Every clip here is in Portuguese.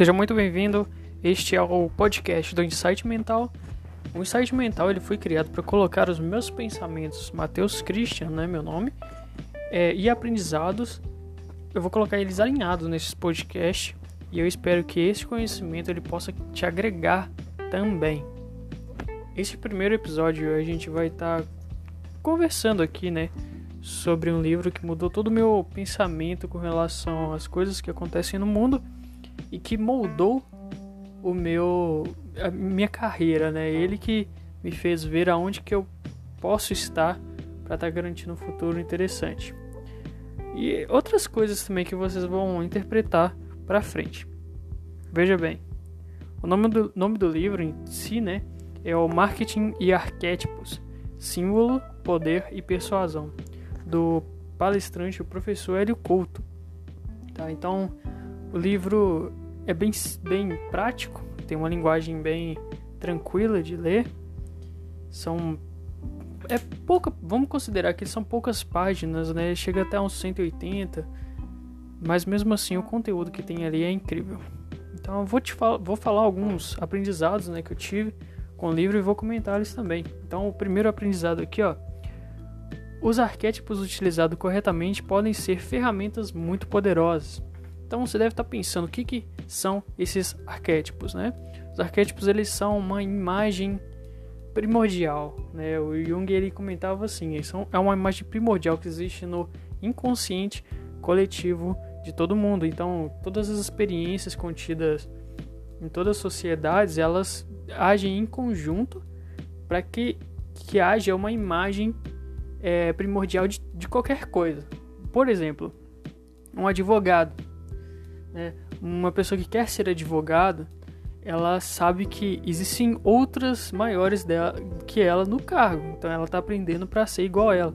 Seja muito bem-vindo. Este é o podcast do Insight Mental. O Insight Mental ele foi criado para colocar os meus pensamentos, Matheus Christian, né, meu nome, é, e aprendizados. Eu vou colocar eles alinhados nesse podcast e eu espero que esse conhecimento ele possa te agregar também. Esse primeiro episódio a gente vai estar tá conversando aqui, né, sobre um livro que mudou todo o meu pensamento com relação às coisas que acontecem no mundo e que moldou o meu a minha carreira, né? Ele que me fez ver aonde que eu posso estar para estar tá garantindo um futuro interessante. E outras coisas também que vocês vão interpretar para frente. Veja bem, o nome do, nome do livro em si, né, é o Marketing e Arquétipos, Símbolo, Poder e Persuasão, do palestrante o professor Hélio Couto. Tá? Então, o livro é bem, bem prático, tem uma linguagem bem tranquila de ler. São é pouca, vamos considerar que são poucas páginas, né? Chega até uns 180, mas mesmo assim o conteúdo que tem ali é incrível. Então eu vou te fal vou falar alguns aprendizados, né, que eu tive com o livro e vou comentar eles também. Então o primeiro aprendizado aqui, ó, os arquétipos utilizados corretamente podem ser ferramentas muito poderosas. Então você deve estar pensando o que, que são esses arquétipos, né? Os arquétipos eles são uma imagem primordial, né? O Jung ele comentava assim, eles são, é uma imagem primordial que existe no inconsciente coletivo de todo mundo. Então todas as experiências contidas em todas as sociedades elas agem em conjunto para que que haja uma imagem é, primordial de, de qualquer coisa. Por exemplo, um advogado, né? Uma pessoa que quer ser advogado, ela sabe que existem outras maiores dela, que ela no cargo, então ela está aprendendo para ser igual a ela.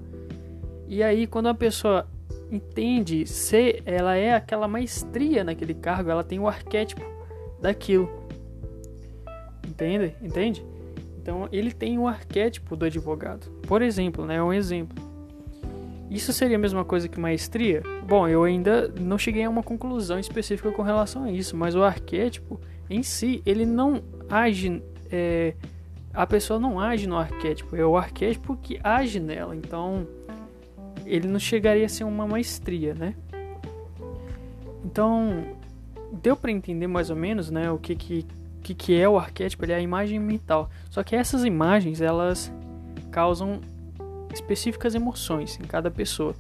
E aí, quando a pessoa entende ser, ela é aquela maestria naquele cargo, ela tem o arquétipo daquilo. Entende? Entende? Então ele tem o arquétipo do advogado. Por exemplo, né? Um exemplo. Isso seria a mesma coisa que maestria? Bom, eu ainda não cheguei a uma conclusão específica com relação a isso, mas o arquétipo em si, ele não age. É, a pessoa não age no arquétipo, é o arquétipo que age nela. Então, ele não chegaria a ser uma maestria, né? Então, deu para entender mais ou menos, né, o que que que, que é o arquétipo, ele é a imagem mental. Só que essas imagens, elas causam específicas emoções em cada pessoa.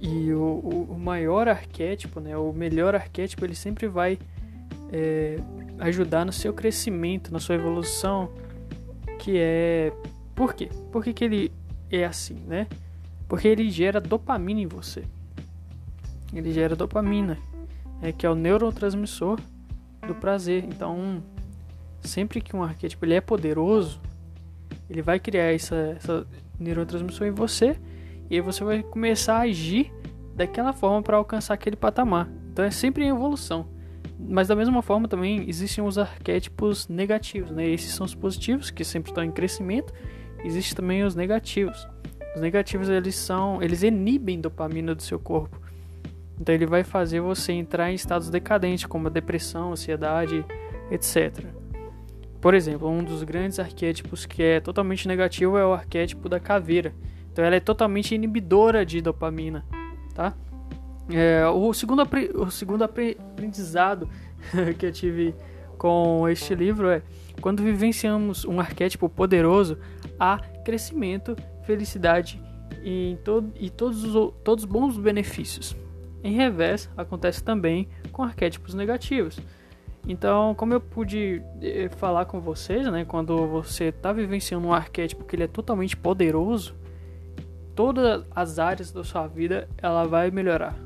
E o, o, o maior arquétipo, né, o melhor arquétipo, ele sempre vai é, ajudar no seu crescimento, na sua evolução, que é... Por quê? Por que, que ele é assim, né? Porque ele gera dopamina em você. Ele gera dopamina, é, que é o neurotransmissor do prazer. Então, sempre que um arquétipo ele é poderoso, ele vai criar essa, essa neurotransmissão em você e aí você vai começar a agir daquela forma para alcançar aquele patamar. Então é sempre em evolução. Mas da mesma forma também existem os arquétipos negativos, né? Esses são os positivos que sempre estão em crescimento. Existem também os negativos. Os negativos eles são, eles inibem dopamina do seu corpo. Então ele vai fazer você entrar em estados decadentes, como a depressão, ansiedade, etc. Por exemplo, um dos grandes arquétipos que é totalmente negativo é o arquétipo da caveira. Então ela é totalmente inibidora de dopamina, tá? É, o, segundo, o segundo aprendizado que eu tive com este livro é quando vivenciamos um arquétipo poderoso, há crescimento, felicidade e, todo, e todos, os, todos os bons benefícios. Em revés, acontece também com arquétipos negativos. Então, como eu pude eh, falar com vocês, né, quando você está vivenciando um arquétipo que ele é totalmente poderoso, todas as áreas da sua vida ela vai melhorar.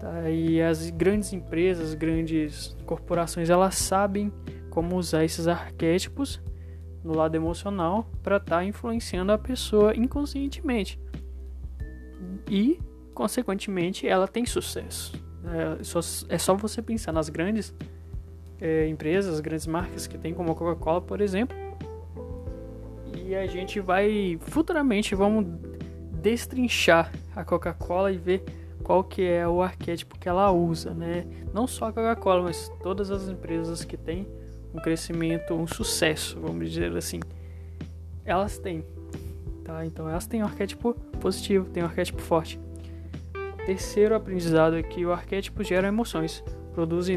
Tá? E as grandes empresas, grandes corporações, elas sabem como usar esses arquétipos no lado emocional para estar tá influenciando a pessoa inconscientemente. E consequentemente ela tem sucesso. É só, é só você pensar nas grandes é, empresas, grandes marcas que tem como a Coca-Cola, por exemplo. E a gente vai futuramente vamos destrinchar a Coca-Cola e ver qual que é o arquétipo que ela usa, né? Não só a Coca-Cola, mas todas as empresas que têm um crescimento, um sucesso, vamos dizer assim, elas têm, tá? Então elas têm um arquétipo positivo, têm um arquétipo forte. Terceiro aprendizado é que o arquétipo gera emoções, produzem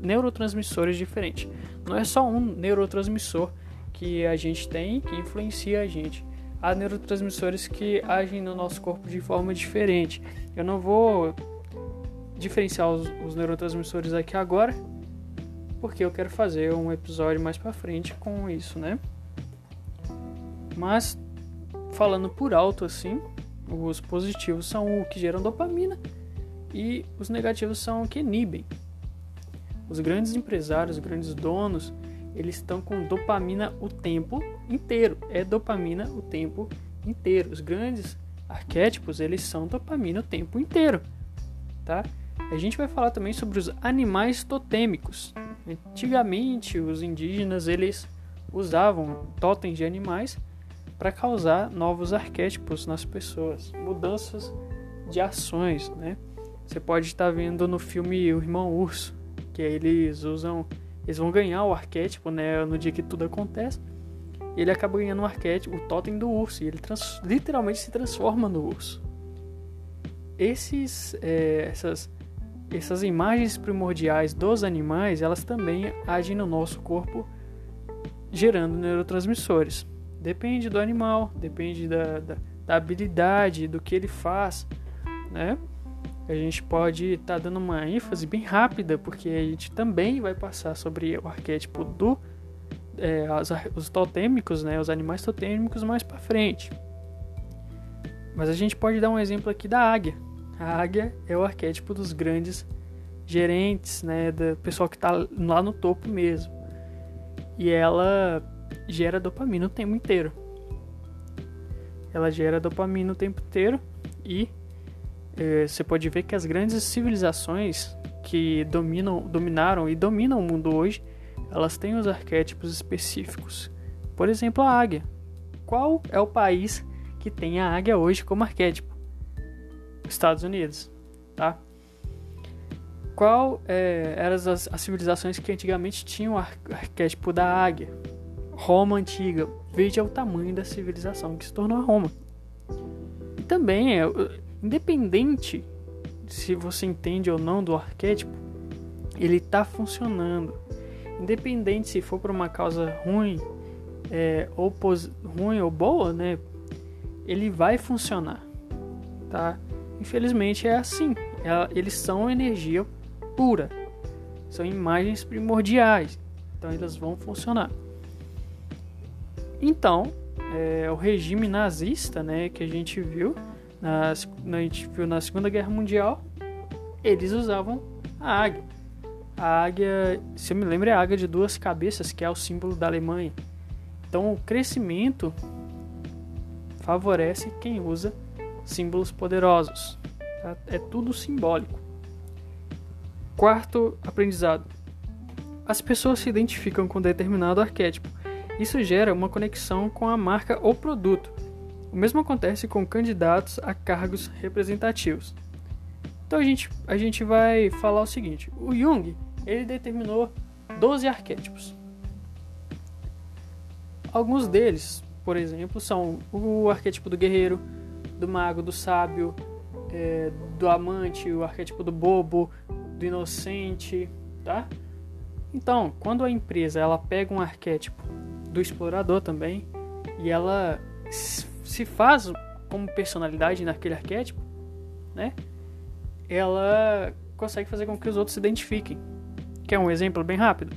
neurotransmissores diferentes. Não é só um neurotransmissor que a gente tem que influencia a gente. Há neurotransmissores que agem no nosso corpo de forma diferente. Eu não vou diferenciar os, os neurotransmissores aqui agora, porque eu quero fazer um episódio mais para frente com isso, né? Mas falando por alto assim, os positivos são o que geram dopamina e os negativos são o que inibem. Os grandes empresários, os grandes donos, eles estão com dopamina o tempo inteiro. É dopamina o tempo inteiro. Os grandes arquétipos, eles são dopamina o tempo inteiro, tá? A gente vai falar também sobre os animais totêmicos. Antigamente, os indígenas, eles usavam totens de animais para causar novos arquétipos nas pessoas, mudanças de ações, né? Você pode estar vendo no filme O Irmão Urso, que eles usam, eles vão ganhar o arquétipo, né, no dia que tudo acontece. Ele acaba ganhando um arquétipo, o totem do urso, e ele trans, literalmente se transforma no urso. Esses, é, essas, essas imagens primordiais dos animais, elas também agem no nosso corpo, gerando neurotransmissores. Depende do animal, depende da, da, da habilidade, do que ele faz, né? A gente pode estar tá dando uma ênfase bem rápida, porque a gente também vai passar sobre o arquétipo do é, os, os totêmicos, né, os animais totêmicos mais para frente. Mas a gente pode dar um exemplo aqui da águia. A águia é o arquétipo dos grandes gerentes, né, do pessoal que está lá no topo mesmo. E ela gera dopamina o tempo inteiro. Ela gera dopamina o tempo inteiro e é, você pode ver que as grandes civilizações que dominam, dominaram e dominam o mundo hoje, elas têm os arquétipos específicos. Por exemplo, a águia. Qual é o país que tem a águia hoje como arquétipo? Estados Unidos, tá? Qual é, eram as, as civilizações que antigamente tinham o arquétipo da águia? Roma antiga. Veja o tamanho da civilização que se tornou Roma. E também, é, independente se você entende ou não do arquétipo, ele está funcionando. Independente se for por uma causa ruim, é, ou ruim ou boa, né? Ele vai funcionar, tá? Infelizmente é assim. É, eles são energia pura, são imagens primordiais, então elas vão funcionar. Então, é, o regime nazista, né, que a gente viu na, a gente viu na Segunda Guerra Mundial, eles usavam a águia. A águia, se eu me lembro, é a águia de duas cabeças, que é o símbolo da Alemanha. Então, o crescimento favorece quem usa símbolos poderosos. Tá? É tudo simbólico. Quarto aprendizado: as pessoas se identificam com determinado arquétipo isso gera uma conexão com a marca ou produto. O mesmo acontece com candidatos a cargos representativos. Então a gente, a gente vai falar o seguinte: o Jung ele determinou 12 arquétipos. Alguns deles, por exemplo, são o arquétipo do guerreiro, do mago, do sábio, é, do amante, o arquétipo do bobo, do inocente, tá? Então, quando a empresa ela pega um arquétipo do explorador também. E ela se faz como personalidade naquele arquétipo, né? Ela consegue fazer com que os outros se identifiquem. Quer um exemplo bem rápido?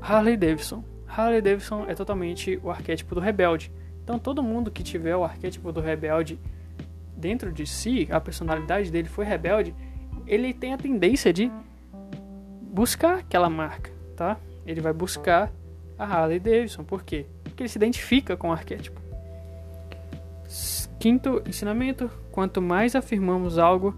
Harley Davidson. Harley Davidson é totalmente o arquétipo do rebelde. Então todo mundo que tiver o arquétipo do rebelde dentro de si, a personalidade dele foi rebelde, ele tem a tendência de buscar aquela marca, tá? Ele vai buscar a Harley Davidson. Por quê? Porque ele se identifica com o arquétipo. Quinto ensinamento: quanto mais afirmamos algo,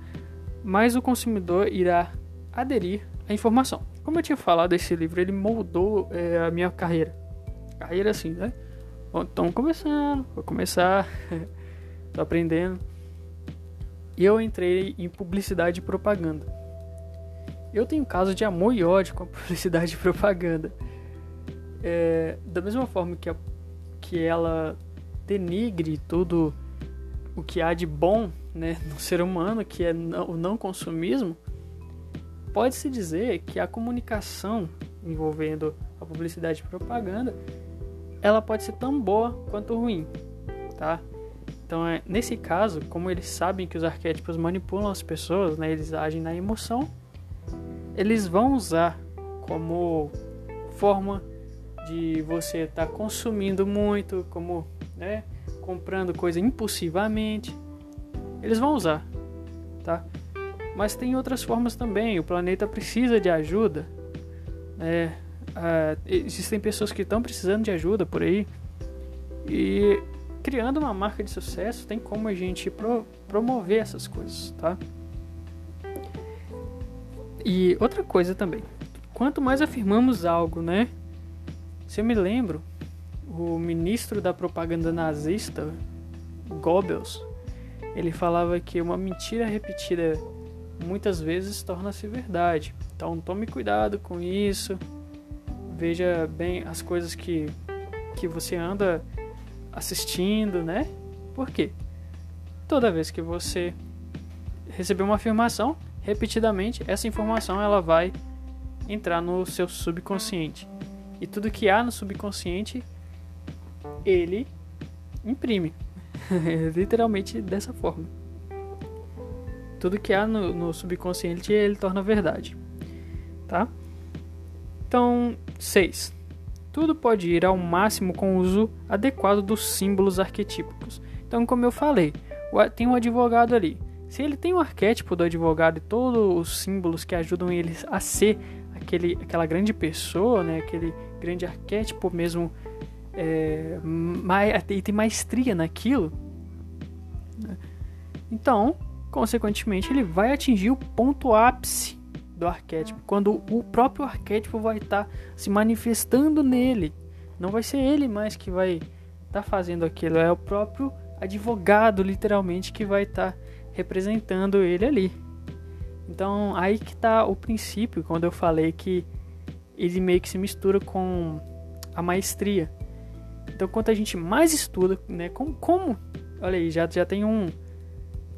mais o consumidor irá aderir à informação. Como eu tinha falado, esse livro ele moldou é, a minha carreira. Carreira assim, né? Estamos começando, vou começar, tô aprendendo. eu entrei em publicidade e propaganda. Eu tenho caso de amor e ódio com a publicidade e propaganda. É, da mesma forma que, a, que ela denigre tudo o que há de bom né, no ser humano, que é o não consumismo, pode-se dizer que a comunicação envolvendo a publicidade e propaganda, ela pode ser tão boa quanto ruim, tá? Então, é, nesse caso, como eles sabem que os arquétipos manipulam as pessoas, né, eles agem na emoção, eles vão usar como forma de você estar tá consumindo muito, como né, comprando coisa impulsivamente. Eles vão usar, tá? Mas tem outras formas também. O planeta precisa de ajuda. Né? Uh, existem pessoas que estão precisando de ajuda por aí. E criando uma marca de sucesso, tem como a gente pro, promover essas coisas, tá? E outra coisa também, quanto mais afirmamos algo, né? Se eu me lembro, o ministro da propaganda nazista, Goebbels, ele falava que uma mentira repetida muitas vezes torna-se verdade. Então tome cuidado com isso. Veja bem as coisas que, que você anda assistindo, né? Por quê? Toda vez que você receber uma afirmação, repetidamente, essa informação ela vai entrar no seu subconsciente. E tudo que há no subconsciente, ele imprime. Literalmente dessa forma. Tudo que há no, no subconsciente ele torna verdade. Tá? Então, 6. Tudo pode ir ao máximo com o uso adequado dos símbolos arquetípicos. Então, como eu falei, tem um advogado ali. Se ele tem o um arquétipo do advogado e todos os símbolos que ajudam ele a ser aquele, aquela grande pessoa, né, aquele grande arquétipo mesmo, é, mais, e tem maestria naquilo, né? então consequentemente, ele vai atingir o ponto ápice do arquétipo, quando o próprio arquétipo vai estar tá se manifestando nele. Não vai ser ele mais que vai estar tá fazendo aquilo, é o próprio advogado, literalmente, que vai estar tá representando ele ali. Então, aí que está o princípio, quando eu falei que ele meio que se mistura com a maestria. Então, quanto a gente mais estuda, né, como, como olha aí, já, já tem um,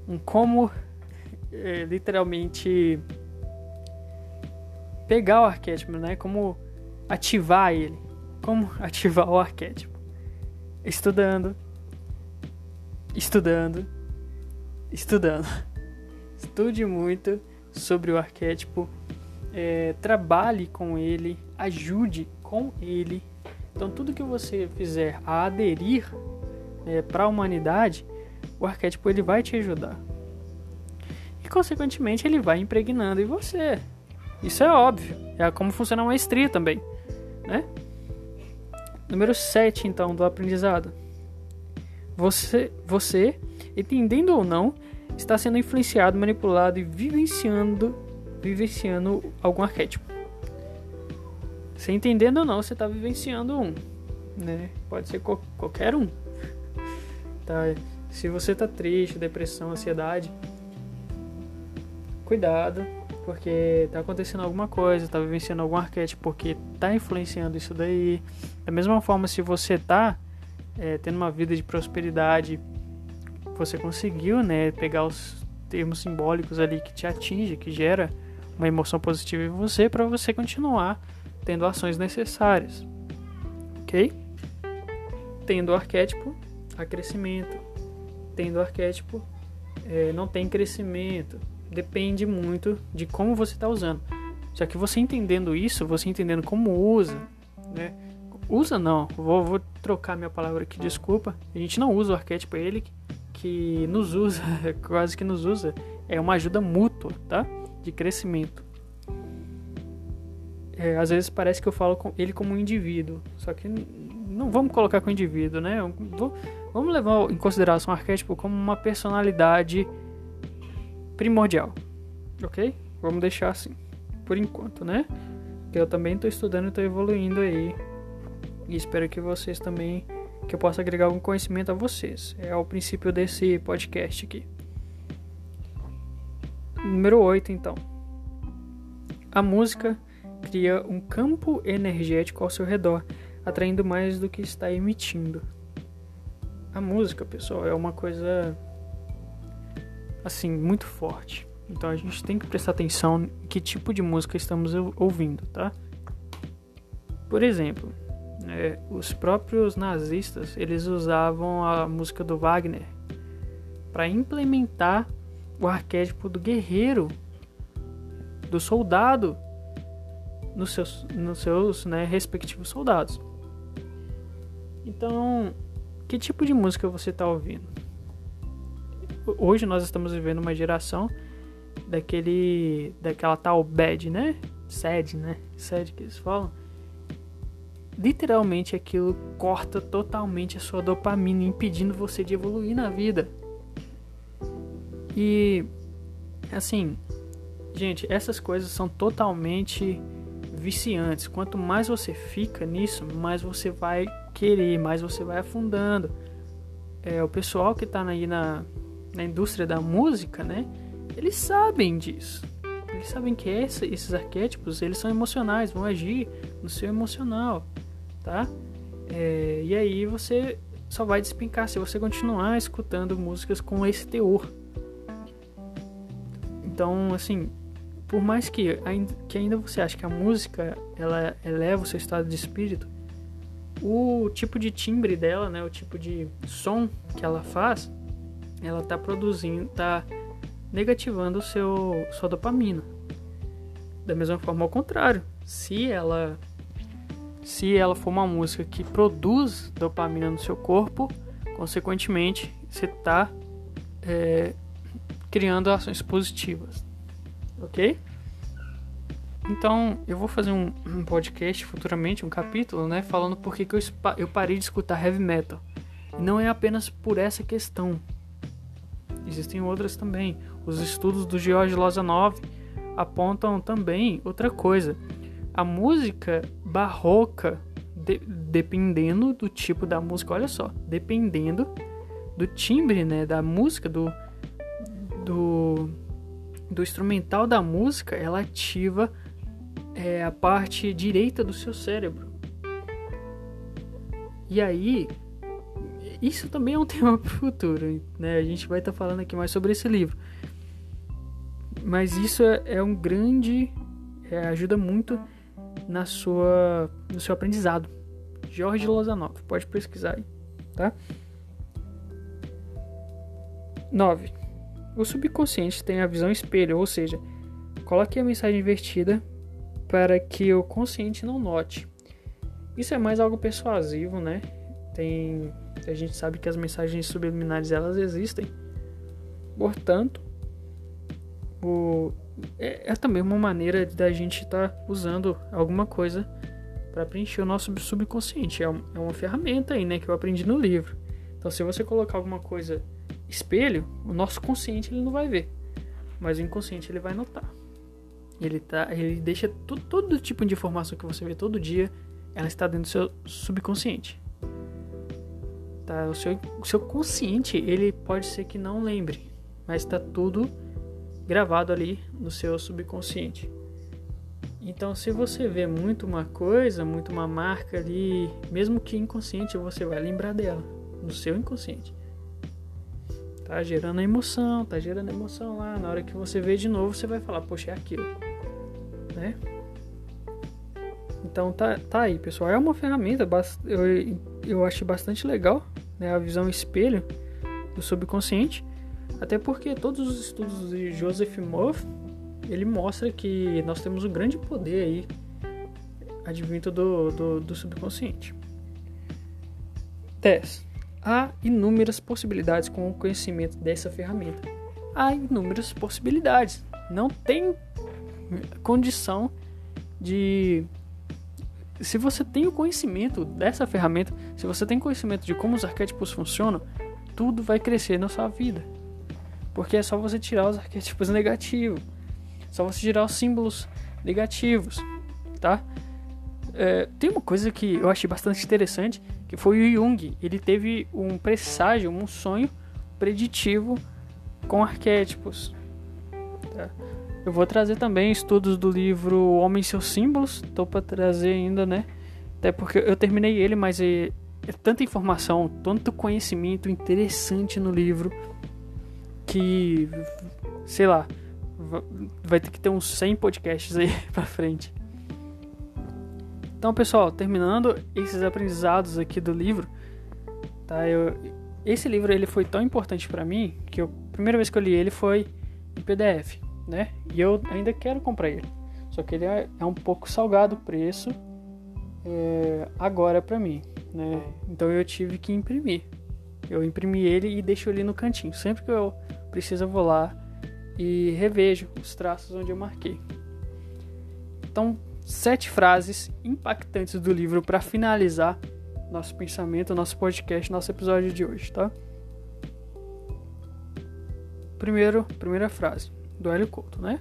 um como é, literalmente pegar o arquétipo, né? Como ativar ele. Como ativar o arquétipo? Estudando, estudando, estudando. Estude muito sobre o arquétipo, é, trabalhe com ele, ajude com ele. Então, tudo que você fizer a aderir é, para a humanidade o arquétipo ele vai te ajudar. E consequentemente ele vai impregnando em você. Isso é óbvio. É como funciona a maestria também, né? Número 7 então do aprendizado. Você, você, entendendo ou não, está sendo influenciado, manipulado e vivenciando, vivenciando algum arquétipo. Você entendendo ou não, você está vivenciando um, né? Pode ser co qualquer um. Tá? Se você tá triste, depressão, ansiedade, cuidado, porque tá acontecendo alguma coisa, tá vivenciando algum arquétipo, porque tá influenciando isso daí. Da mesma forma, se você tá é, tendo uma vida de prosperidade, você conseguiu, né, pegar os termos simbólicos ali que te atinge, que gera uma emoção positiva em você, para você continuar tendo ações necessárias, ok? Tendo o arquétipo, há crescimento tendo arquétipo é, não tem crescimento. Depende muito de como você está usando. Só que você entendendo isso, você entendendo como usa, né? Usa não, vou, vou trocar minha palavra aqui, desculpa. A gente não usa o arquétipo, é ele que nos usa, quase que nos usa. É uma ajuda mútua, tá? De crescimento. É, às vezes parece que eu falo com ele como um indivíduo, só que não vamos colocar com indivíduo, né? Vou, vamos levar em consideração o arquétipo como uma personalidade primordial, ok? Vamos deixar assim, por enquanto, né? Que eu também estou estudando e estou evoluindo aí. E espero que vocês também, que eu possa agregar algum conhecimento a vocês. É o princípio desse podcast aqui. Número 8, então. A música cria um campo energético ao seu redor, atraindo mais do que está emitindo. A música, pessoal, é uma coisa assim muito forte. Então a gente tem que prestar atenção que tipo de música estamos ouvindo, tá? Por exemplo, é, os próprios nazistas eles usavam a música do Wagner para implementar o arquétipo do guerreiro, do soldado nos seus, nos seus né, respectivos soldados. Então, que tipo de música você está ouvindo? Hoje nós estamos vivendo uma geração daquele daquela tal bad, né? Sad, né? Sad que eles falam. Literalmente aquilo corta totalmente a sua dopamina, impedindo você de evoluir na vida. E assim, gente, essas coisas são totalmente viciantes. Quanto mais você fica nisso, mais você vai querer, mais você vai afundando. É, o pessoal que está aí na, na indústria da música, né? Eles sabem disso. Eles sabem que essa, esses arquétipos eles são emocionais, vão agir no seu emocional, tá? É, e aí você só vai despencar se você continuar escutando músicas com esse teor. Então, assim, por mais que ainda, que ainda você ache que a música ela eleva o seu estado de espírito, o tipo de timbre dela, né, o tipo de som que ela faz, ela tá produzindo, tá negativando o seu sua dopamina. Da mesma forma ao contrário, se ela se ela for uma música que produz dopamina no seu corpo, consequentemente você está é, criando ações positivas, ok? Então eu vou fazer um, um, podcast futuramente, um capítulo, né, falando por que eu, eu parei de escutar heavy metal. Não é apenas por essa questão. Existem outras também. Os estudos do George Lozanov apontam também outra coisa. A música barroca, de, dependendo do tipo da música, olha só, dependendo do timbre, né, da música, do, do, do instrumental da música, ela ativa é, a parte direita do seu cérebro. E aí, isso também é um tema para o futuro, né? A gente vai estar tá falando aqui mais sobre esse livro. Mas isso é, é um grande. É, ajuda muito na sua, no seu aprendizado. Jorge Lozanov, pode pesquisar aí, tá? 9. O subconsciente tem a visão espelho, ou seja, coloque a mensagem invertida para que o consciente não note. Isso é mais algo persuasivo, né? Tem, a gente sabe que as mensagens subliminares elas existem. Portanto, o, é, é também uma maneira da gente estar tá usando alguma coisa para preencher o nosso subconsciente. É, um, é uma ferramenta aí, né, que eu aprendi no livro. Então, se você colocar alguma coisa espelho, o nosso consciente ele não vai ver, mas o inconsciente ele vai notar. Ele tá, ele deixa todo, todo tipo de informação que você vê todo dia, ela está dentro do seu subconsciente. Tá? O seu, o seu consciente, ele pode ser que não lembre, mas está tudo gravado ali no seu subconsciente. Então, se você vê muito uma coisa, muito uma marca ali, mesmo que inconsciente, você vai lembrar dela no seu inconsciente. Tá gerando a emoção, tá gerando emoção lá. Na hora que você vê de novo, você vai falar, poxa, é aquilo, né? Então tá, tá aí, pessoal. É uma ferramenta, eu, eu acho bastante legal, né? A visão espelho do subconsciente. Até porque todos os estudos de Joseph Murphy, ele mostra que nós temos um grande poder aí advindo do, do, do subconsciente. 10. Há inúmeras possibilidades com o conhecimento dessa ferramenta. Há inúmeras possibilidades. Não tem condição de. Se você tem o conhecimento dessa ferramenta, se você tem conhecimento de como os arquétipos funcionam, tudo vai crescer na sua vida. Porque é só você tirar os arquétipos negativos. Só você tirar os símbolos negativos, tá? É, tem uma coisa que eu achei bastante interessante, que foi o Jung. Ele teve um presságio, um sonho preditivo com arquétipos. Tá? Eu vou trazer também estudos do livro Homem e seus Símbolos. Tô para trazer ainda, né? Até porque eu terminei ele, mas é, é tanta informação, tanto conhecimento interessante no livro que, sei lá, vai ter que ter uns 100 podcasts aí pra frente. Então, pessoal, terminando esses aprendizados aqui do livro, tá? Eu, esse livro ele foi tão importante para mim que eu, a primeira vez que eu li ele foi em PDF, né? E eu ainda quero comprar ele. Só que ele é, é um pouco salgado o preço é, agora para mim, né? Então eu tive que imprimir. Eu imprimi ele e deixo ele no cantinho. Sempre que eu preciso eu vou lá e revejo os traços onde eu marquei. Então sete frases impactantes do livro para finalizar nosso pensamento, nosso podcast, nosso episódio de hoje, tá? Primeiro, primeira frase do Hélio Couto, né?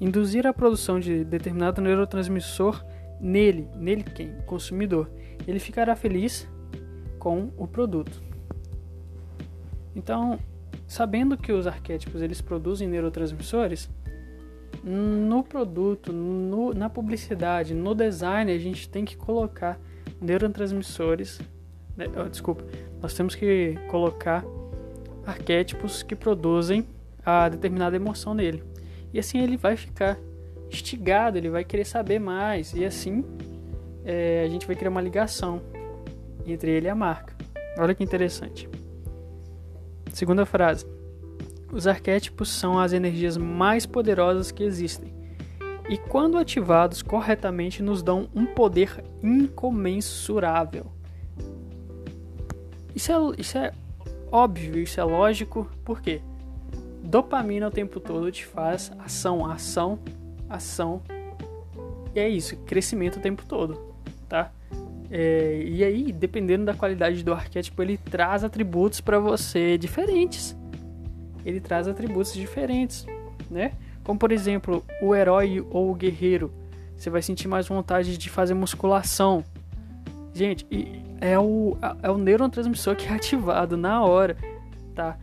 Induzir a produção de determinado neurotransmissor nele, nele quem? O consumidor. Ele ficará feliz com o produto. Então, sabendo que os arquétipos eles produzem neurotransmissores, no produto, no, na publicidade, no design, a gente tem que colocar neurotransmissores. Né, oh, desculpa, nós temos que colocar arquétipos que produzem a determinada emoção nele. E assim ele vai ficar instigado, ele vai querer saber mais. E assim é, a gente vai criar uma ligação entre ele e a marca. Olha que interessante. Segunda frase. Os arquétipos são as energias mais poderosas que existem e, quando ativados corretamente, nos dão um poder incomensurável. Isso é, isso é óbvio, isso é lógico, por quê? Dopamina o tempo todo te faz ação, ação, ação. E é isso, crescimento o tempo todo, tá? É, e aí, dependendo da qualidade do arquétipo, ele traz atributos para você diferentes ele traz atributos diferentes, né? Como por exemplo, o herói ou o guerreiro. Você vai sentir mais vontade de fazer musculação. Gente, é o, é o neurotransmissor que é ativado na hora, tá?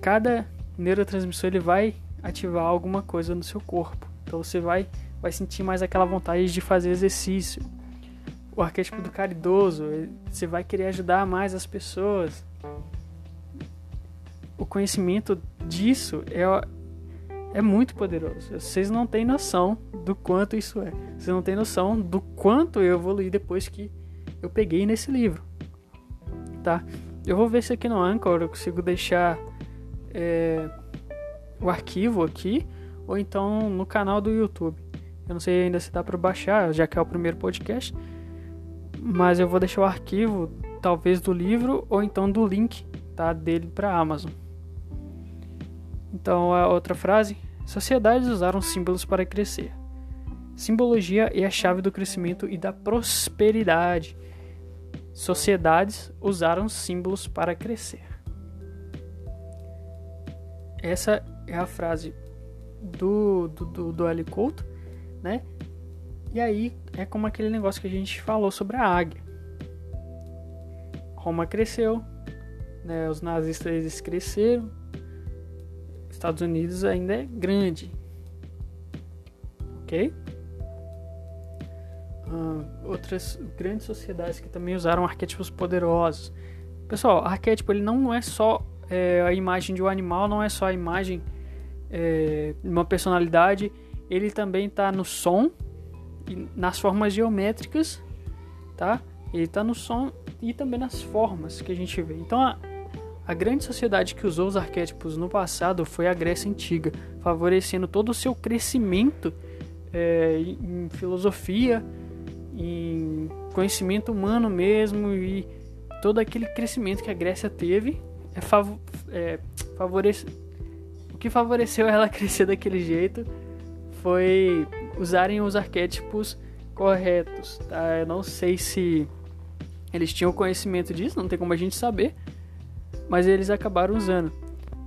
Cada neurotransmissor ele vai ativar alguma coisa no seu corpo. Então você vai, vai sentir mais aquela vontade de fazer exercício. O arquétipo do caridoso, você vai querer ajudar mais as pessoas o conhecimento disso é, é muito poderoso. Vocês não têm noção do quanto isso é. Vocês não têm noção do quanto eu evolui depois que eu peguei nesse livro. Tá? Eu vou ver se aqui no Anchor eu consigo deixar é, o arquivo aqui ou então no canal do YouTube. Eu não sei ainda se dá para baixar, já que é o primeiro podcast, mas eu vou deixar o arquivo talvez do livro ou então do link tá dele para Amazon. Então, a outra frase: sociedades usaram símbolos para crescer. Simbologia é a chave do crescimento e da prosperidade. Sociedades usaram símbolos para crescer. Essa é a frase do, do, do, do L. Couto, né? E aí é como aquele negócio que a gente falou sobre a águia. Roma cresceu, né? os nazistas cresceram, Estados Unidos ainda é grande. Ok? Uh, outras grandes sociedades que também usaram arquétipos poderosos. Pessoal, arquétipo ele não é só é, a imagem de um animal, não é só a imagem é, de uma personalidade, ele também está no som nas formas geométricas, tá? Ele está no som e também nas formas que a gente vê. Então, a, a grande sociedade que usou os arquétipos no passado foi a Grécia Antiga, favorecendo todo o seu crescimento é, em filosofia, em conhecimento humano mesmo e todo aquele crescimento que a Grécia teve é, fav é, favorece o que favoreceu ela crescer daquele jeito foi usarem os arquétipos corretos. Tá? Eu não sei se eles tinham conhecimento disso, não tem como a gente saber mas eles acabaram usando,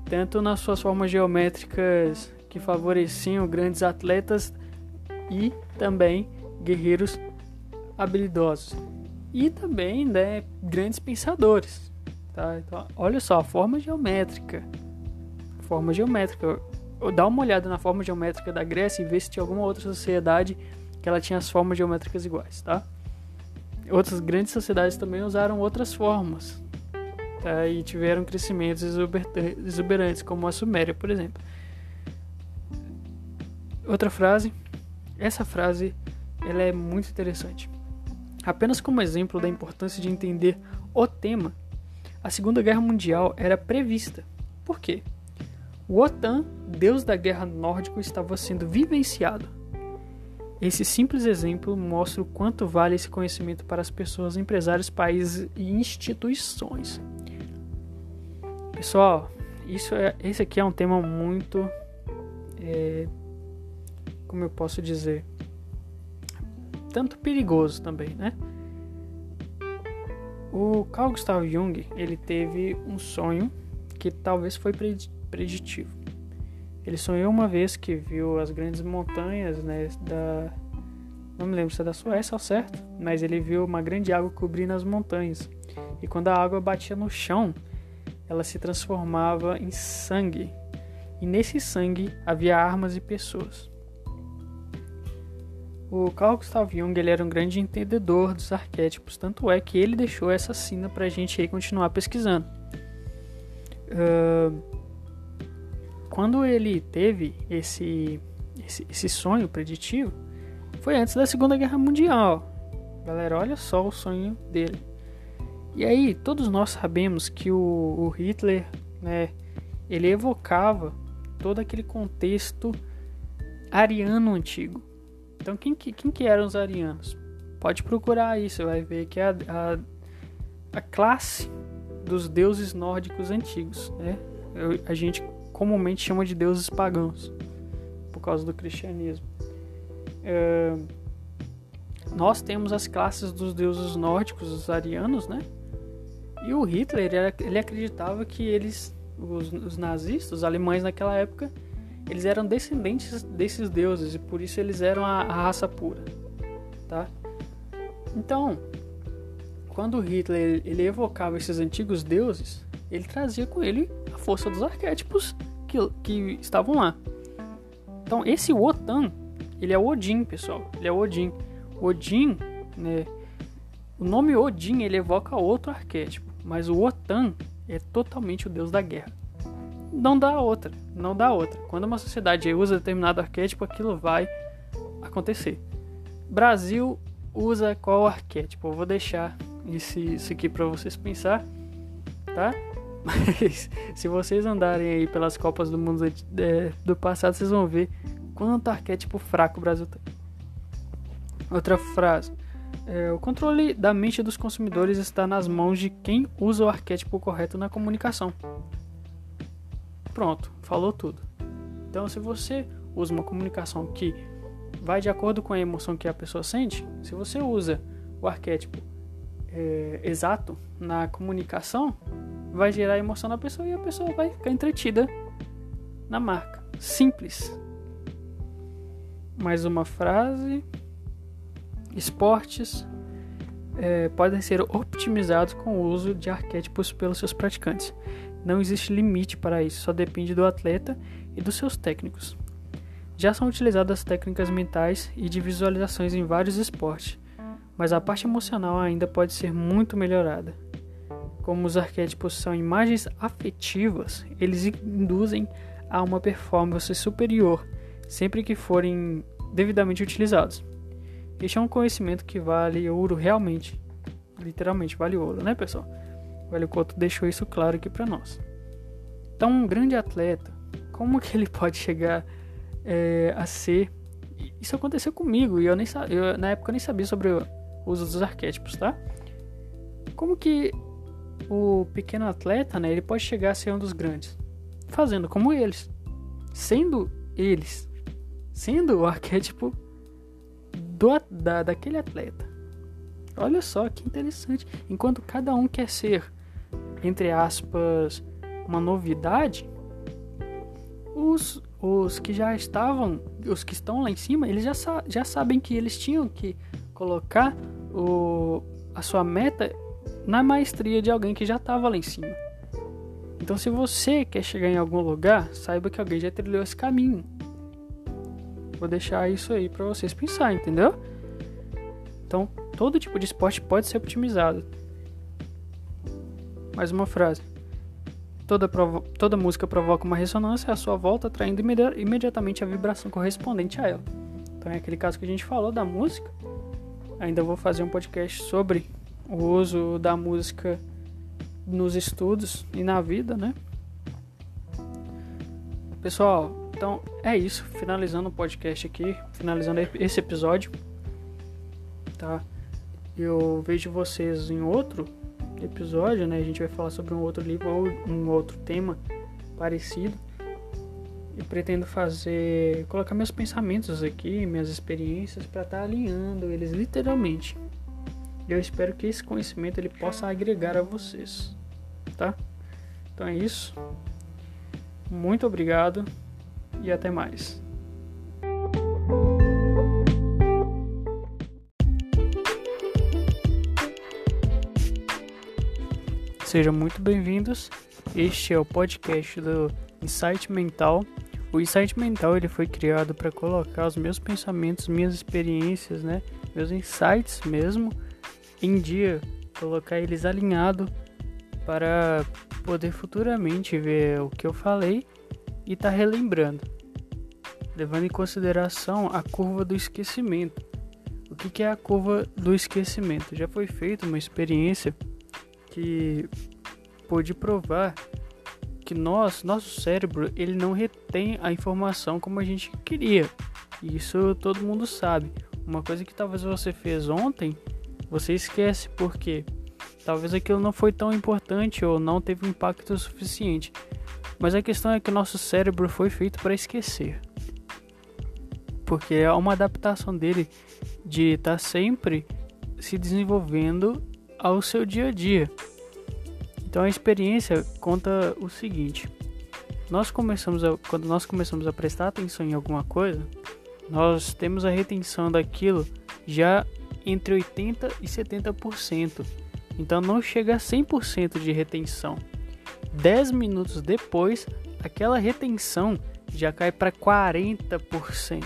tanto nas suas formas geométricas que favoreciam grandes atletas e também guerreiros habilidosos e também né, grandes pensadores. Tá? Então, olha só, a forma geométrica, forma geométrica, dar uma olhada na forma geométrica da Grécia e ver se tinha alguma outra sociedade que ela tinha as formas geométricas iguais, tá? Outras grandes sociedades também usaram outras formas tá? e tiveram crescimentos exuberantes, como a Suméria, por exemplo. Outra frase, essa frase ela é muito interessante. Apenas como exemplo da importância de entender o tema, a Segunda Guerra Mundial era prevista. Por quê? O Otan, deus da guerra nórdico, estava sendo vivenciado. Esse simples exemplo mostra o quanto vale esse conhecimento para as pessoas, empresários, países e instituições. Pessoal, isso é, esse aqui é um tema muito, é, como eu posso dizer, tanto perigoso também, né? O Carl Gustav Jung ele teve um sonho que talvez foi preditivo. Ele sonhou uma vez que viu as grandes montanhas, né, da não me lembro se é da Suécia ao certo, mas ele viu uma grande água cobrindo as montanhas. E quando a água batia no chão, ela se transformava em sangue. E nesse sangue havia armas e pessoas. O Carl Gustav Jung ele era um grande entendedor dos arquétipos, tanto é que ele deixou essa sina para a gente aí continuar pesquisando. Uh, quando ele teve esse, esse, esse, sonho preditivo, foi antes da Segunda Guerra Mundial. Galera, olha só o sonho dele. E aí, todos nós sabemos que o, o Hitler, né, ele evocava todo aquele contexto ariano antigo. Então, quem que, quem que eram os arianos? Pode procurar aí, você vai ver que é a, a, a classe dos deuses nórdicos antigos. Né? Eu, a gente comumente chama de deuses pagãos, por causa do cristianismo. É, nós temos as classes dos deuses nórdicos, os arianos, né? E o Hitler, ele, acreditava que eles, os, os nazistas, os alemães naquela época, eles eram descendentes desses deuses e por isso eles eram a, a raça pura, tá? Então, quando Hitler ele evocava esses antigos deuses, ele trazia com ele a força dos arquétipos que, que estavam lá. Então, esse Wotan, ele é Odin, pessoal. Ele é Odin. Odin, né? O nome Odin ele evoca outro arquétipo, mas o Wotan é totalmente o deus da guerra não dá outra, não dá outra. Quando uma sociedade usa determinado arquétipo, aquilo vai acontecer. Brasil usa qual arquétipo? Eu vou deixar esse, isso aqui para vocês pensar, tá? Mas se vocês andarem aí pelas Copas do Mundo é, do passado, vocês vão ver quanto arquétipo fraco o Brasil tem. Outra frase. É, o controle da mente dos consumidores está nas mãos de quem usa o arquétipo correto na comunicação. Pronto, falou tudo. Então, se você usa uma comunicação que vai de acordo com a emoção que a pessoa sente, se você usa o arquétipo é, exato na comunicação, vai gerar emoção na pessoa e a pessoa vai ficar entretida na marca. Simples. Mais uma frase. Esportes é, podem ser optimizados com o uso de arquétipos pelos seus praticantes. Não existe limite para isso, só depende do atleta e dos seus técnicos. Já são utilizadas técnicas mentais e de visualizações em vários esportes, mas a parte emocional ainda pode ser muito melhorada. Como os arquétipos são imagens afetivas, eles induzem a uma performance superior sempre que forem devidamente utilizados. Este é um conhecimento que vale ouro realmente. Literalmente, vale ouro, né, pessoal? O Hélio Couto deixou isso claro aqui para nós. Então, um grande atleta, como que ele pode chegar é, a ser? Isso aconteceu comigo e eu nem eu, na época eu nem sabia sobre o uso dos arquétipos, tá? Como que o pequeno atleta, né, ele pode chegar a ser um dos grandes? Fazendo como eles, sendo eles, sendo o arquétipo do, da, daquele atleta. Olha só que interessante. Enquanto cada um quer ser entre aspas, uma novidade, os, os que já estavam, os que estão lá em cima, eles já, já sabem que eles tinham que colocar o, a sua meta na maestria de alguém que já estava lá em cima. Então, se você quer chegar em algum lugar, saiba que alguém já trilhou esse caminho. Vou deixar isso aí para vocês pensar, entendeu? Então, todo tipo de esporte pode ser otimizado. Mais uma frase. Toda, toda música provoca uma ressonância à sua volta, atraindo imedi imediatamente a vibração correspondente a ela. Então, é aquele caso que a gente falou da música. Ainda vou fazer um podcast sobre o uso da música nos estudos e na vida, né? Pessoal, então é isso. Finalizando o podcast aqui, finalizando esse episódio, tá? Eu vejo vocês em outro episódio, né? A gente vai falar sobre um outro livro ou um outro tema parecido. E pretendo fazer, colocar meus pensamentos aqui, minhas experiências para estar tá alinhando eles literalmente. Eu espero que esse conhecimento ele possa agregar a vocês, tá? Então é isso. Muito obrigado e até mais. Sejam muito bem-vindos. Este é o podcast do Insight Mental. O Insight Mental ele foi criado para colocar os meus pensamentos, minhas experiências, né, meus insights mesmo em dia, colocar eles alinhados para poder futuramente ver o que eu falei e estar tá relembrando, levando em consideração a curva do esquecimento. O que, que é a curva do esquecimento? Já foi feita uma experiência que pôde provar que nós, nosso cérebro, ele não retém a informação como a gente queria. Isso todo mundo sabe. Uma coisa que talvez você fez ontem, você esquece porque talvez aquilo não foi tão importante ou não teve um impacto suficiente. Mas a questão é que o nosso cérebro foi feito para esquecer. Porque é uma adaptação dele de estar tá sempre se desenvolvendo ao seu dia a dia. Então a experiência conta o seguinte: nós começamos a, quando nós começamos a prestar atenção em alguma coisa, nós temos a retenção daquilo já entre 80 e 70%. Então não chega a 100% de retenção. 10 minutos depois, aquela retenção já cai para 40%.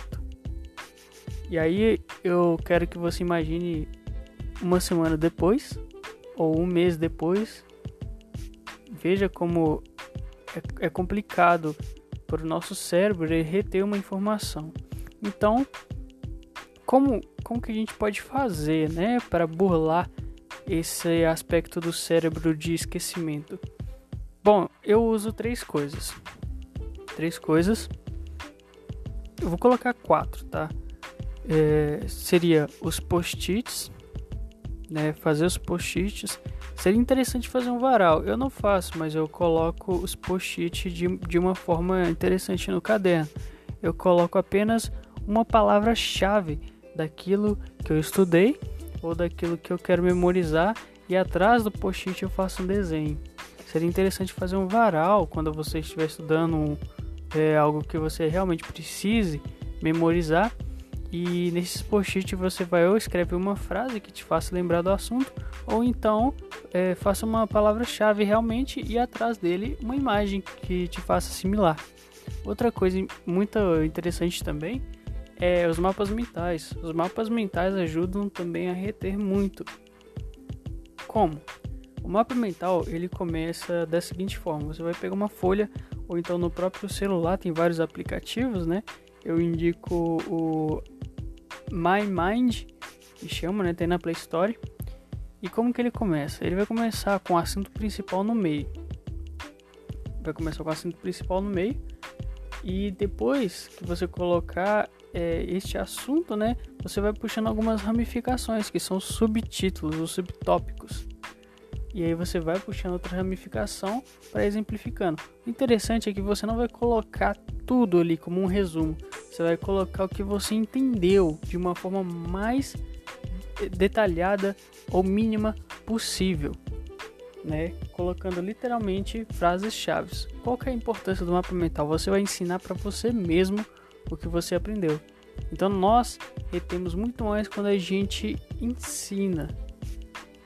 E aí eu quero que você imagine uma semana depois ou um mês depois. Veja como é, é complicado para o nosso cérebro reter uma informação. Então, como, como que a gente pode fazer né, para burlar esse aspecto do cérebro de esquecimento? Bom, eu uso três coisas. Três coisas. Eu vou colocar quatro, tá? É, seria os post-its, né? Fazer os post-its. Seria interessante fazer um varal. Eu não faço, mas eu coloco os post-its de, de uma forma interessante no caderno. Eu coloco apenas uma palavra-chave daquilo que eu estudei ou daquilo que eu quero memorizar e atrás do post-it eu faço um desenho. Seria interessante fazer um varal quando você estiver estudando é, algo que você realmente precise memorizar. E nesses post-it você vai ou escreve uma frase que te faça lembrar do assunto, ou então é, faça uma palavra-chave realmente e atrás dele uma imagem que te faça assimilar. Outra coisa muito interessante também é os mapas mentais. Os mapas mentais ajudam também a reter muito. Como? O mapa mental ele começa da seguinte forma: você vai pegar uma folha ou então no próprio celular tem vários aplicativos, né? Eu indico o My Mind, que chama, né? Tem na Play Store. E como que ele começa? Ele vai começar com o assunto principal no meio. Vai começar com o assunto principal no meio. E depois que você colocar é, este assunto, né? Você vai puxando algumas ramificações, que são subtítulos ou subtópicos. E aí você vai puxando outra ramificação para exemplificando. O interessante é que você não vai colocar tudo ali como um resumo. Você vai colocar o que você entendeu de uma forma mais detalhada ou mínima possível, né? Colocando literalmente frases chaves. Qual é a importância do mapa mental? Você vai ensinar para você mesmo o que você aprendeu. Então nós retemos muito mais quando a gente ensina,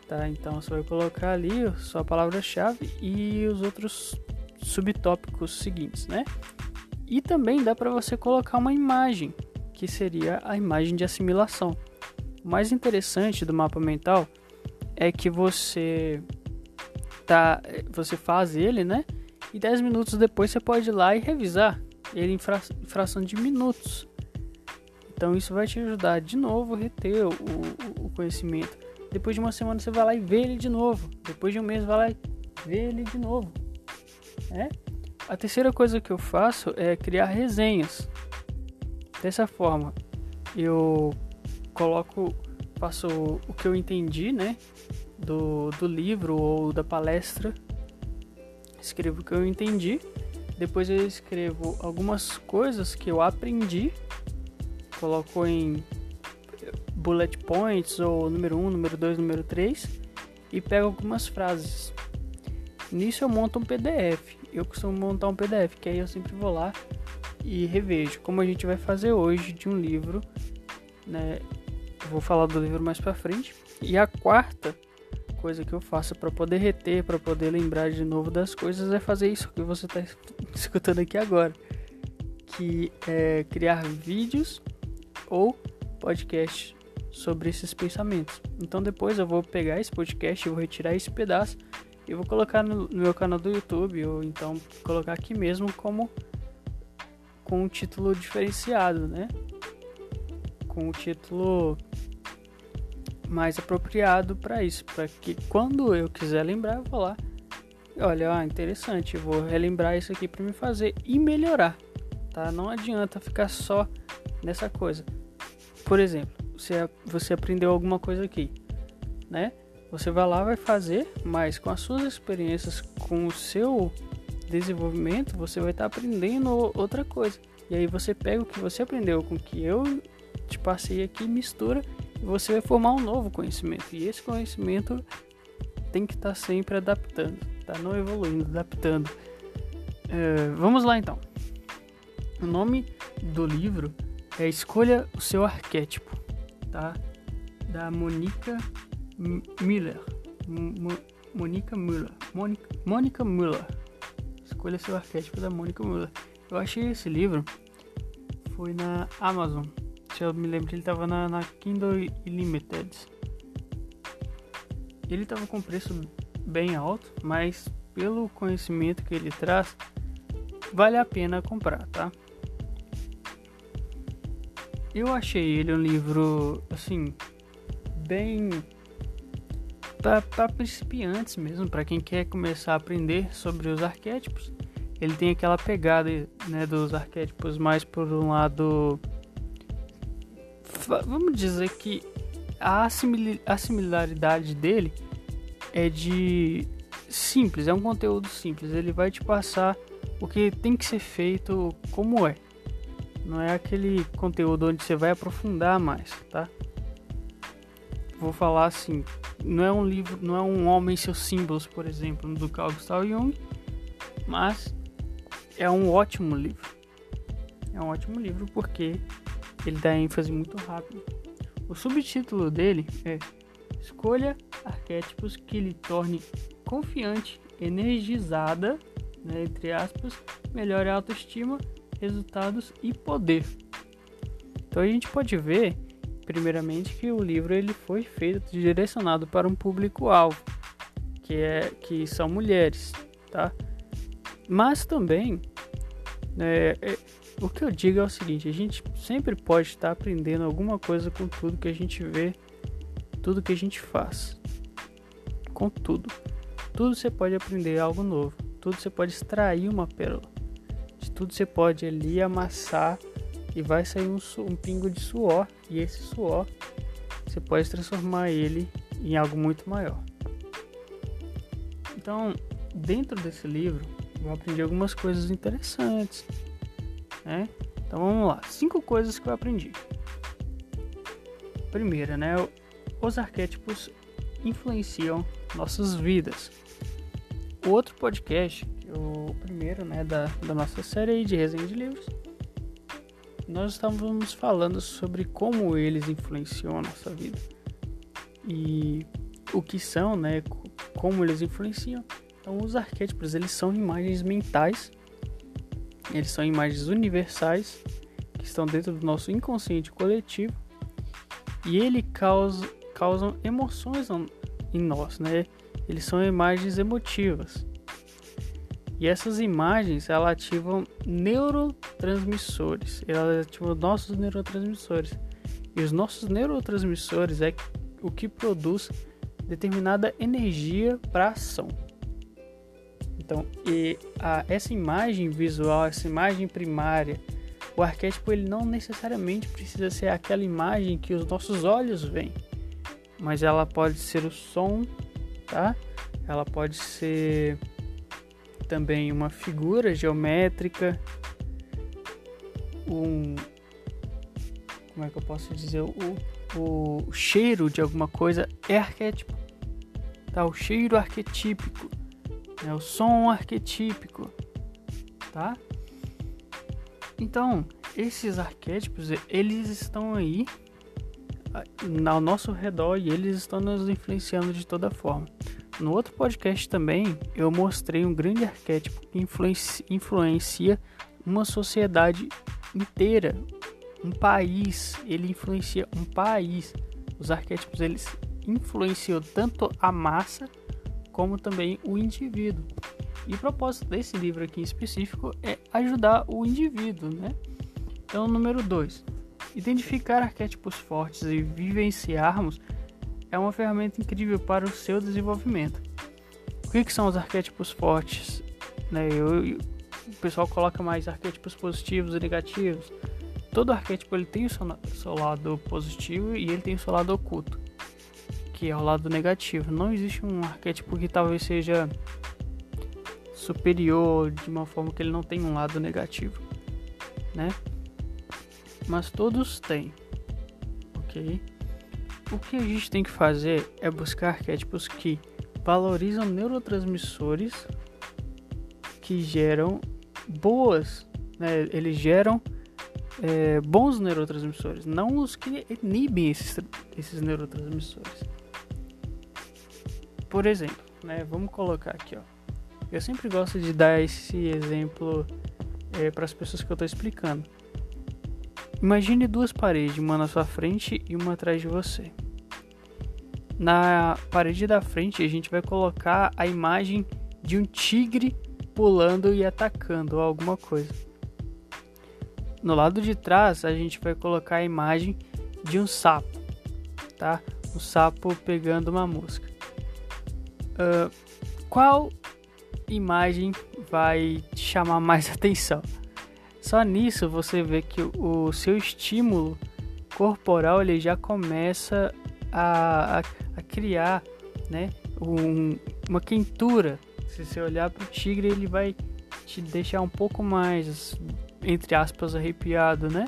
tá? Então você vai colocar ali sua palavra-chave e os outros subtópicos seguintes, né? E também dá para você colocar uma imagem, que seria a imagem de assimilação. O mais interessante do mapa mental é que você tá, você faz ele, né? E 10 minutos depois você pode ir lá e revisar ele em, fra fração de minutos. Então isso vai te ajudar de novo a reter o, o, o, conhecimento. Depois de uma semana você vai lá e vê ele de novo. Depois de um mês vai lá e vê ele de novo. É? A terceira coisa que eu faço é criar resenhas. Dessa forma, eu coloco, faço o que eu entendi, né? Do, do livro ou da palestra. Escrevo o que eu entendi. Depois eu escrevo algumas coisas que eu aprendi. Coloco em bullet points ou número 1, número 2, número 3 e pego algumas frases. Nisso eu monto um PDF. Eu costumo montar um PDF, que aí eu sempre vou lá e revejo, como a gente vai fazer hoje de um livro, né? Eu vou falar do livro mais para frente. E a quarta coisa que eu faço para poder reter, para poder lembrar de novo das coisas é fazer isso que você está escutando aqui agora, que é criar vídeos ou podcasts sobre esses pensamentos. Então depois eu vou pegar esse podcast, eu vou retirar esse pedaço e vou colocar no, no meu canal do YouTube ou então colocar aqui mesmo como com um título diferenciado, né? Com o um título mais apropriado para isso, para que quando eu quiser lembrar, eu vou lá. Olha, interessante, vou relembrar isso aqui para me fazer e melhorar, tá? Não adianta ficar só nessa coisa. Por exemplo, você, você aprendeu alguma coisa aqui, né? Você vai lá, vai fazer, mas com as suas experiências, com o seu desenvolvimento, você vai estar tá aprendendo outra coisa. E aí você pega o que você aprendeu com o que eu te passei aqui, mistura você vai formar um novo conhecimento. E esse conhecimento tem que estar tá sempre adaptando, tá? Não evoluindo, adaptando. É, vamos lá então. O nome do livro é Escolha o seu arquétipo tá? Da Monica Miller. Monica Miller. Monica, Miller. Escolha seu arquétipo da Monica Miller. Eu achei esse livro. Foi na Amazon. Se eu me lembro, ele estava na, na Kindle Unlimited. Ele estava com preço bem alto, mas pelo conhecimento que ele traz, vale a pena comprar, tá? Eu achei ele um livro, assim, bem. para principiantes mesmo, para quem quer começar a aprender sobre os arquétipos. Ele tem aquela pegada né, dos arquétipos mais por um lado. Vamos dizer que a, a similaridade dele é de simples, é um conteúdo simples. Ele vai te passar o que tem que ser feito como é. Não é aquele conteúdo onde você vai aprofundar mais, tá? Vou falar assim, não é um livro, não é um homem seus símbolos, por exemplo, do Carl Gustav Jung, mas é um ótimo livro. É um ótimo livro porque ele dá ênfase muito rápido. O subtítulo dele é Escolha arquétipos que lhe torne confiante, energizada, né, entre aspas, melhore a autoestima resultados e poder. Então a gente pode ver, primeiramente, que o livro ele foi feito direcionado para um público-alvo, que é que são mulheres, tá? Mas também, é, é, o que eu digo é o seguinte: a gente sempre pode estar aprendendo alguma coisa com tudo que a gente vê, tudo que a gente faz, com tudo. Tudo você pode aprender algo novo, tudo você pode extrair uma pérola tudo você pode ali amassar e vai sair um, um pingo de suor. E esse suor você pode transformar ele em algo muito maior. Então, dentro desse livro, eu aprendi algumas coisas interessantes. Né? Então vamos lá, cinco coisas que eu aprendi. Primeira, né? Os arquétipos influenciam nossas vidas. O outro podcast o primeiro né, da, da nossa série de resenha de livros, nós estávamos falando sobre como eles influenciam a nossa vida e o que são, né, como eles influenciam Então, os arquétipos eles são imagens mentais, eles são imagens universais que estão dentro do nosso inconsciente coletivo e ele causa, causam emoções em nós, né? Eles são imagens emotivas. E essas imagens elas ativam neurotransmissores, elas ativam nossos neurotransmissores. E os nossos neurotransmissores é o que produz determinada energia para ação. Então, e a, essa imagem visual, essa imagem primária, o arquétipo ele não necessariamente precisa ser aquela imagem que os nossos olhos veem, mas ela pode ser o som, tá? Ela pode ser também uma figura geométrica, um como é que eu posso dizer o, o cheiro de alguma coisa é arquétipo, tá? O cheiro arquetípico é o som arquetípico, tá? Então, esses arquétipos, eles estão aí ao nosso redor e eles estão nos influenciando de toda forma. No outro podcast também eu mostrei um grande arquétipo que influencia, uma sociedade inteira, um país. Ele influencia um país. Os arquétipos eles influenciam tanto a massa como também o indivíduo. E o propósito desse livro aqui em específico é ajudar o indivíduo, né? Então, número 2. Identificar arquétipos fortes e vivenciarmos é uma ferramenta incrível para o seu desenvolvimento. O que, que são os arquétipos fortes? Né, eu, eu, o pessoal coloca mais arquétipos positivos e negativos. Todo arquétipo ele tem o seu, seu lado positivo e ele tem o seu lado oculto que é o lado negativo. Não existe um arquétipo que talvez seja superior de uma forma que ele não tem um lado negativo, né? Mas todos têm, ok? O que a gente tem que fazer é buscar arquétipos que valorizam neurotransmissores que geram boas, né? Eles geram é, bons neurotransmissores, não os que inibem esses, esses neurotransmissores. Por exemplo, né, vamos colocar aqui, ó. Eu sempre gosto de dar esse exemplo é, para as pessoas que eu estou explicando. Imagine duas paredes, uma na sua frente e uma atrás de você. Na parede da frente, a gente vai colocar a imagem de um tigre pulando e atacando alguma coisa. No lado de trás, a gente vai colocar a imagem de um sapo, tá? Um sapo pegando uma mosca. Uh, qual imagem vai te chamar mais atenção? Só nisso você vê que o, seu estímulo corporal ele já começa a, a, a criar né, um, uma quentura. Se você olhar para o tigre, ele vai te deixar um pouco mais, entre aspas, arrepiado, né?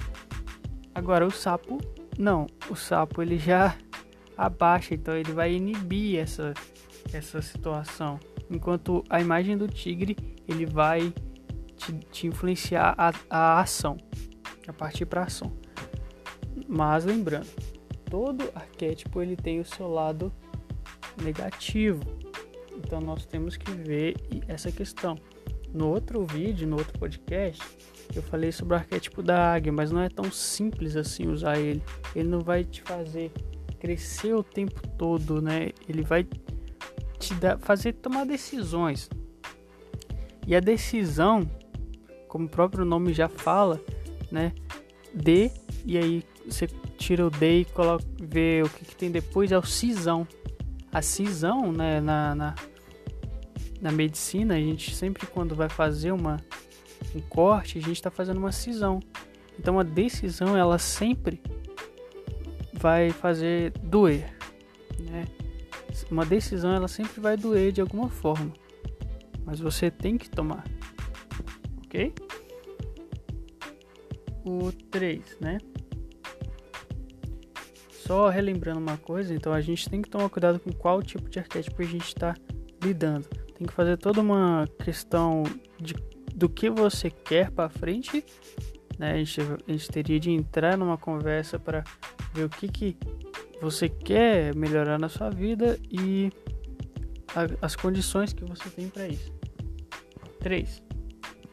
Agora o sapo, não. O sapo ele já abaixa, então ele vai inibir essa essa situação. Enquanto a imagem do tigre ele vai te, te influenciar a, a ação, a partir para ação. Mas lembrando, todo arquétipo ele tem o seu lado negativo. Então nós temos que ver essa questão. No outro vídeo, no outro podcast, eu falei sobre o arquétipo da águia, mas não é tão simples assim usar ele. Ele não vai te fazer crescer o tempo todo, né? Ele vai te dá, fazer tomar decisões. E a decisão, como o próprio nome já fala, né? D, e aí você tira o D e coloca, vê o que, que tem depois, é o cisão. A cisão, né, na, na, na medicina, a gente sempre quando vai fazer uma, um corte, a gente está fazendo uma cisão. Então a decisão, ela sempre vai fazer doer, né? Uma decisão ela sempre vai doer de alguma forma, mas você tem que tomar, ok? O 3, né? Só relembrando uma coisa, então a gente tem que tomar cuidado com qual tipo de arquétipo a gente está lidando. Tem que fazer toda uma questão de, do que você quer para frente. Né? A, gente, a gente teria de entrar numa conversa para ver o que, que você quer melhorar na sua vida e as condições que você tem para isso. 3.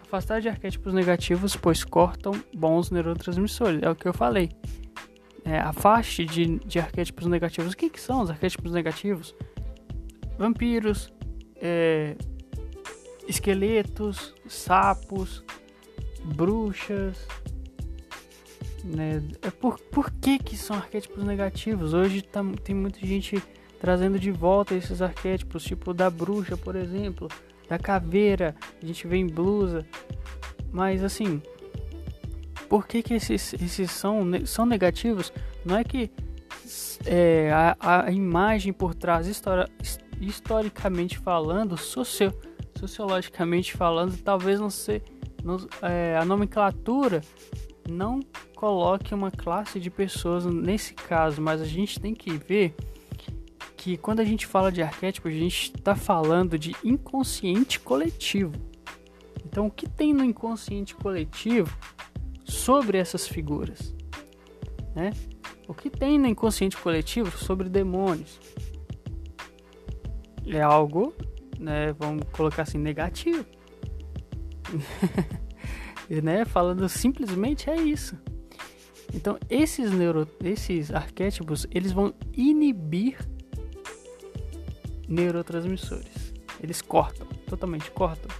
Afastar de arquétipos negativos, pois cortam bons neurotransmissores. É o que eu falei. É, afaste de, de arquétipos negativos. O que, que são os arquétipos negativos? Vampiros, é, esqueletos, sapos, bruxas. Né? É por, por que, que são arquétipos negativos? Hoje tá, tem muita gente trazendo de volta esses arquétipos, tipo da bruxa, por exemplo, da caveira, a gente vê em blusa. Mas assim, por que, que esses, esses são, são negativos? Não é que é, a, a imagem por trás, histori historicamente falando, socio, sociologicamente falando, talvez não ser. Não, é, a nomenclatura não coloque uma classe de pessoas nesse caso, mas a gente tem que ver que quando a gente fala de arquétipo, a gente está falando de inconsciente coletivo. Então, o que tem no inconsciente coletivo sobre essas figuras? Né? O que tem no inconsciente coletivo sobre demônios? É algo, né, vamos colocar assim, negativo. né, falando simplesmente é isso. Então, esses, neuro, esses arquétipos, eles vão inibir neurotransmissores. Eles cortam, totalmente cortam.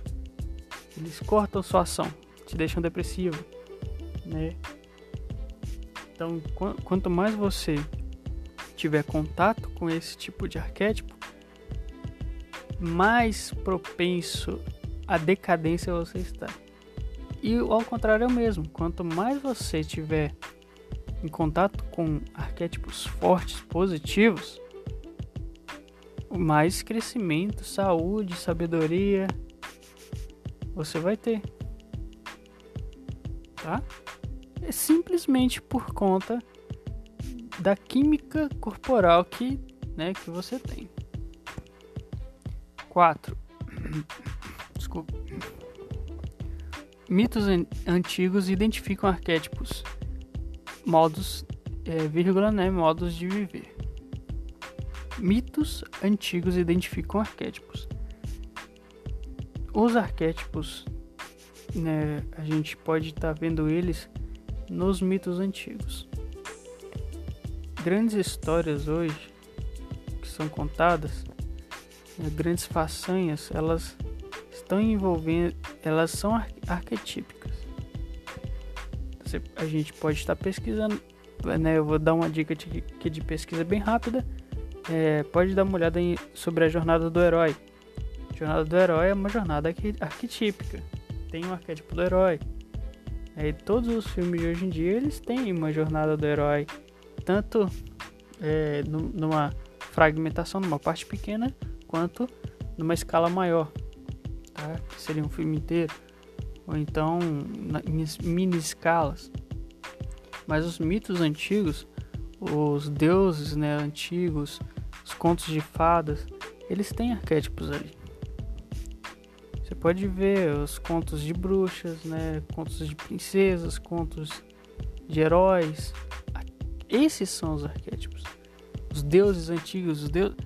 Eles cortam sua ação, te deixam depressivo, né? Então, qu quanto mais você tiver contato com esse tipo de arquétipo, mais propenso à decadência você está. E ao contrário é o mesmo. Quanto mais você tiver em contato com arquétipos fortes, positivos, mais crescimento, saúde, sabedoria você vai ter. Tá? É simplesmente por conta da química corporal que, né, que você tem. 4. Mitos antigos identificam arquétipos, modos, é, vírgula, né, modos de viver. Mitos antigos identificam arquétipos. Os arquétipos, né, a gente pode estar tá vendo eles nos mitos antigos. Grandes histórias hoje que são contadas, né, grandes façanhas, elas estão envolvendo, elas são ar arquetípicas. a gente pode estar pesquisando, né, eu vou dar uma dica de, de pesquisa bem rápida é, pode dar uma olhada em, sobre a jornada do herói. A jornada do herói é uma jornada arquetípica. Tem um arquétipo do herói. Aí todos os filmes de hoje em dia eles têm uma jornada do herói, tanto é, numa fragmentação, numa parte pequena, quanto numa escala maior, tá? Que seria um filme inteiro, ou então em mini escalas. Mas os mitos antigos, os deuses né, antigos, os contos de fadas, eles têm arquétipos ali. Você pode ver os contos de bruxas, né, contos de princesas, contos de heróis. Esses são os arquétipos. Os deuses antigos, os deuses...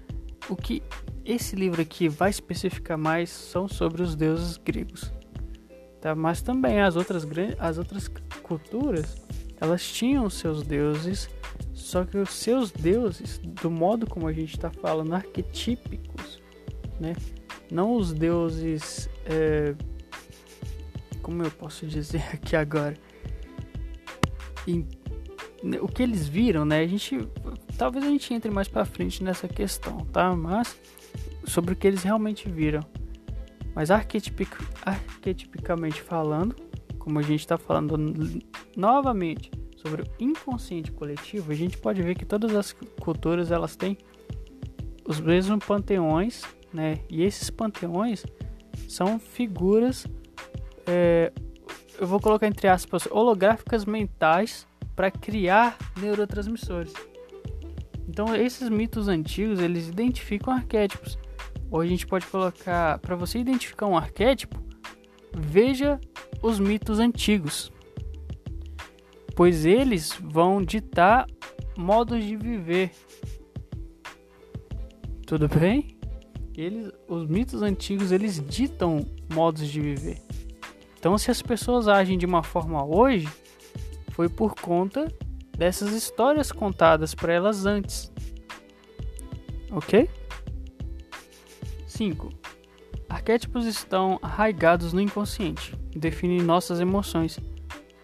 o que esse livro aqui vai especificar mais são sobre os deuses gregos. Tá? Mas também as outras as outras culturas, elas tinham seus deuses só que os seus deuses, do modo como a gente está falando, arquetípicos, né? Não os deuses. É... Como eu posso dizer aqui agora? Né, o que eles viram, né? A gente. Talvez a gente entre mais para frente nessa questão, tá? Mas. Sobre o que eles realmente viram. Mas arquetipic, arquetipicamente falando, como a gente está falando novamente sobre o inconsciente coletivo, a gente pode ver que todas as culturas elas têm os mesmos panteões, né? E esses panteões são figuras, é, eu vou colocar entre aspas, holográficas mentais para criar neurotransmissores. Então esses mitos antigos eles identificam arquétipos. Ou a gente pode colocar para você identificar um arquétipo, veja os mitos antigos pois eles vão ditar modos de viver. Tudo bem? eles, os mitos antigos, eles ditam modos de viver. Então, se as pessoas agem de uma forma hoje, foi por conta dessas histórias contadas para elas antes. Ok? 5. Arquétipos estão arraigados no inconsciente, definem nossas emoções,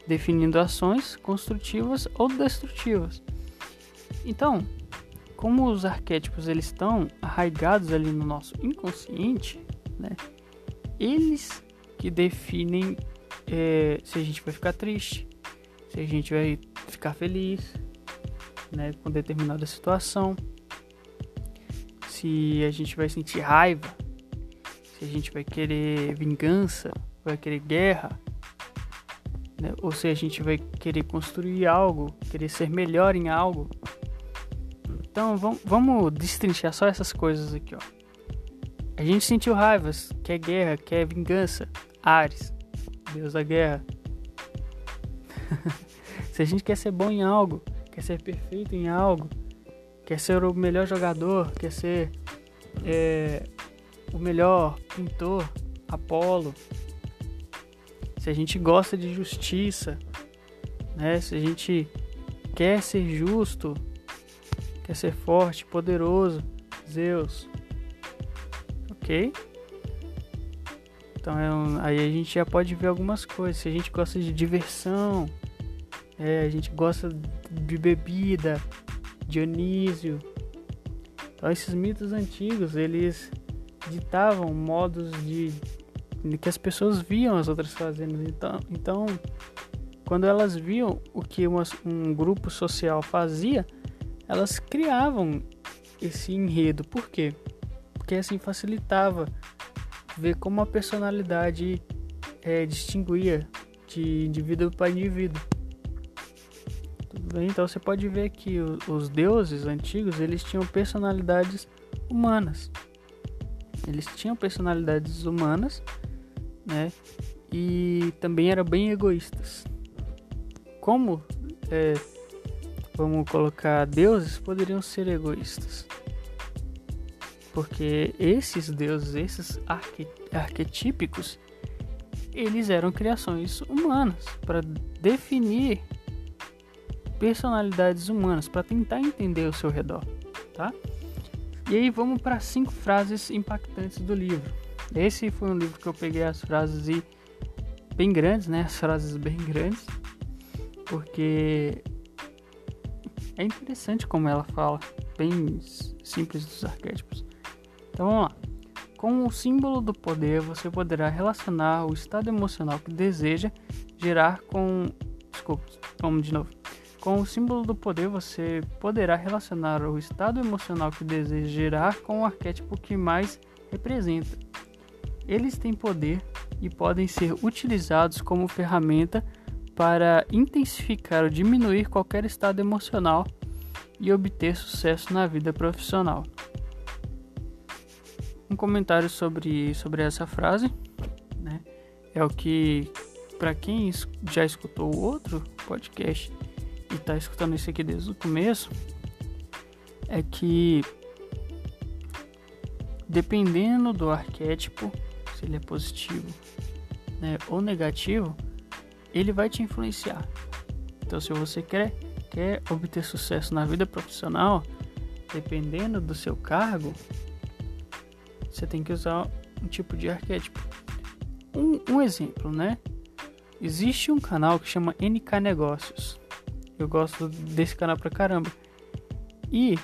definindo ações construtivas ou destrutivas. Então, como os arquétipos eles estão arraigados ali no nosso inconsciente, né? Eles que definem é, se a gente vai ficar triste, se a gente vai ficar feliz, né, com determinada situação, se a gente vai sentir raiva, se a gente vai querer vingança, vai querer guerra, né, ou se a gente vai querer construir algo, querer ser melhor em algo. Então vamos, destrinchar só essas coisas aqui, ó. A gente sentiu raivas, quer guerra, quer vingança. Ares, Deus da guerra. Se a gente quer ser bom em algo, quer ser perfeito em algo, quer ser o melhor jogador, quer ser é, o melhor pintor, Apolo. Se a gente gosta de justiça, né? Se a gente quer ser justo, quer ser forte, poderoso, Zeus. Ok? Então é aí a gente já pode ver algumas coisas. Se a gente gosta de diversão, é, a gente gosta de bebida, Dionísio. Então esses mitos antigos, eles ditavam modos de, de que as pessoas viam as outras fazendo. Então, então quando elas viam o que uma, um grupo social fazia, elas criavam esse enredo. Por quê? Porque assim facilitava ver como a personalidade é, distinguia de indivíduo para indivíduo. Então você pode ver que os deuses antigos eles tinham personalidades humanas. Eles tinham personalidades humanas, né? E também eram bem egoístas. Como é, vamos colocar deuses poderiam ser egoístas. Porque esses deuses, esses arque, arquetípicos, eles eram criações humanas para definir personalidades humanas, para tentar entender o seu redor, tá? E aí vamos para cinco frases impactantes do livro. Esse foi um livro que eu peguei as frases e bem grandes, né? As frases bem grandes, porque é interessante como ela fala, bem simples dos arquétipos. Então vamos lá. Com o símbolo do poder, você poderá relacionar o estado emocional que deseja gerar com. Desculpa, vamos de novo. Com o símbolo do poder, você poderá relacionar o estado emocional que deseja gerar com o arquétipo que mais representa. Eles têm poder e podem ser utilizados como ferramenta para intensificar ou diminuir qualquer estado emocional e obter sucesso na vida profissional. Um comentário sobre, sobre essa frase né, é o que, para quem já escutou o outro podcast e está escutando isso aqui desde o começo, é que dependendo do arquétipo, se ele é positivo né, ou negativo, ele vai te influenciar. Então, se você quer, quer obter sucesso na vida profissional, dependendo do seu cargo, você tem que usar um tipo de arquétipo. Um, um exemplo, né? Existe um canal que chama NK Negócios. Eu gosto desse canal pra caramba. E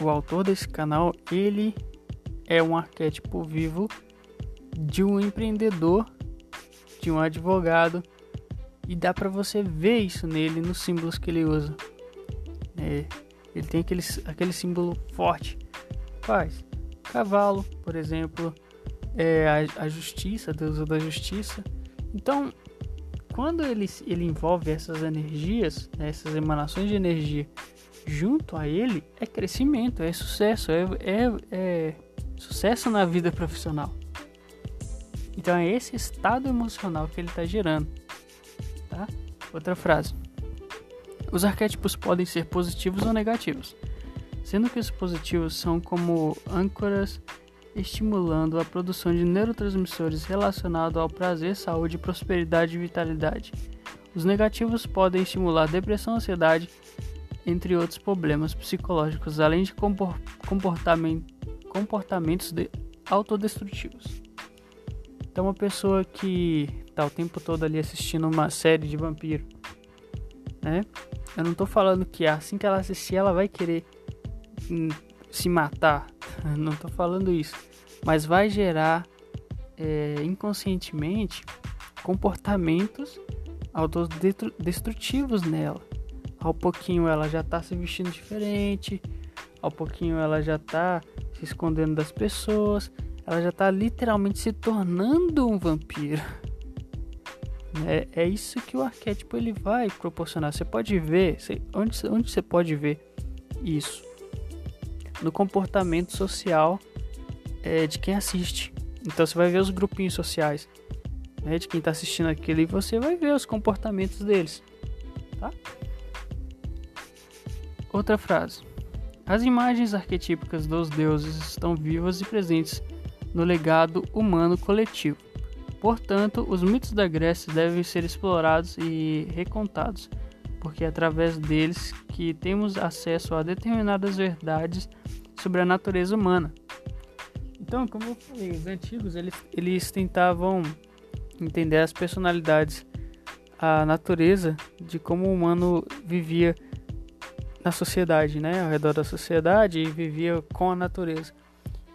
o autor desse canal, ele é um arquétipo vivo de um empreendedor de um advogado e dá para você ver isso nele nos símbolos que ele usa. É, ele tem aquele, aquele símbolo forte. Quais? Cavalo, por exemplo, é, a, a justiça, Deus da justiça. Então, quando ele, ele envolve essas energias, né, essas emanações de energia junto a ele, é crescimento, é sucesso, é, é, é sucesso na vida profissional. Então é esse estado emocional que ele está gerando. Tá? Outra frase. Os arquétipos podem ser positivos ou negativos. sendo que os positivos são como âncoras estimulando a produção de neurotransmissores relacionados ao prazer, saúde, prosperidade e vitalidade. Os negativos podem estimular depressão, ansiedade, entre outros problemas psicológicos, além de comportamentos de autodestrutivos. Então, uma pessoa que está o tempo todo ali assistindo uma série de vampiro, né? Eu não estou falando que assim que ela assistir, ela vai querer se matar. Não estou falando isso. Mas vai gerar é, inconscientemente comportamentos autodestrutivos nela. Ao pouquinho ela já está se vestindo diferente, ao pouquinho ela já está se escondendo das pessoas, ela já está literalmente se tornando um vampiro. É, é isso que o arquétipo ele vai proporcionar. Você pode ver, onde, onde você pode ver isso? No comportamento social é, de quem assiste. Então você vai ver os grupinhos sociais né, de quem está assistindo aquilo e você vai ver os comportamentos deles. Tá? Outra frase. As imagens arquetípicas dos deuses estão vivas e presentes no legado humano coletivo. Portanto, os mitos da Grécia devem ser explorados e recontados, porque é através deles que temos acesso a determinadas verdades sobre a natureza humana. Então, como eu falei, os antigos eles, eles tentavam entender as personalidades, a natureza de como o humano vivia na sociedade, né, ao redor da sociedade e vivia com a natureza.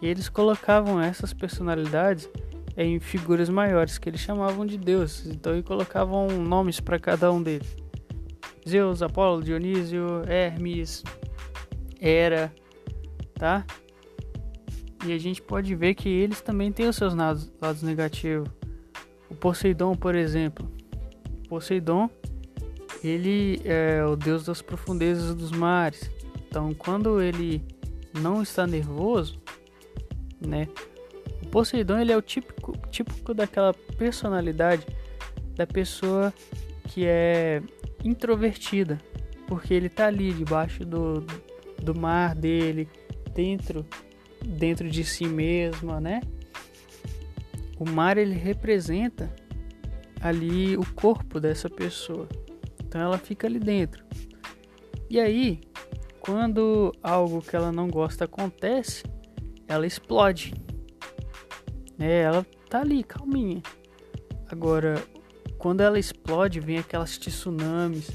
E eles colocavam essas personalidades em figuras maiores que eles chamavam de deuses. Então eles colocavam nomes para cada um deles: Zeus, Apolo, Dionísio, Hermes, Hera, tá? E a gente pode ver que eles também têm os seus lados, lados negativos. O Poseidon, por exemplo. Poseidon, ele é o deus das profundezas dos mares. Então, quando ele não está nervoso, né? O Poseidon ele é o típico, típico daquela personalidade da pessoa que é introvertida, porque ele tá ali debaixo do, do mar dele, dentro dentro de si mesma, né? O mar ele representa ali o corpo dessa pessoa. Então ela fica ali dentro. E aí, quando algo que ela não gosta acontece, ela explode. Né? Ela tá ali, calminha. Agora, quando ela explode, vem aquelas tsunamis.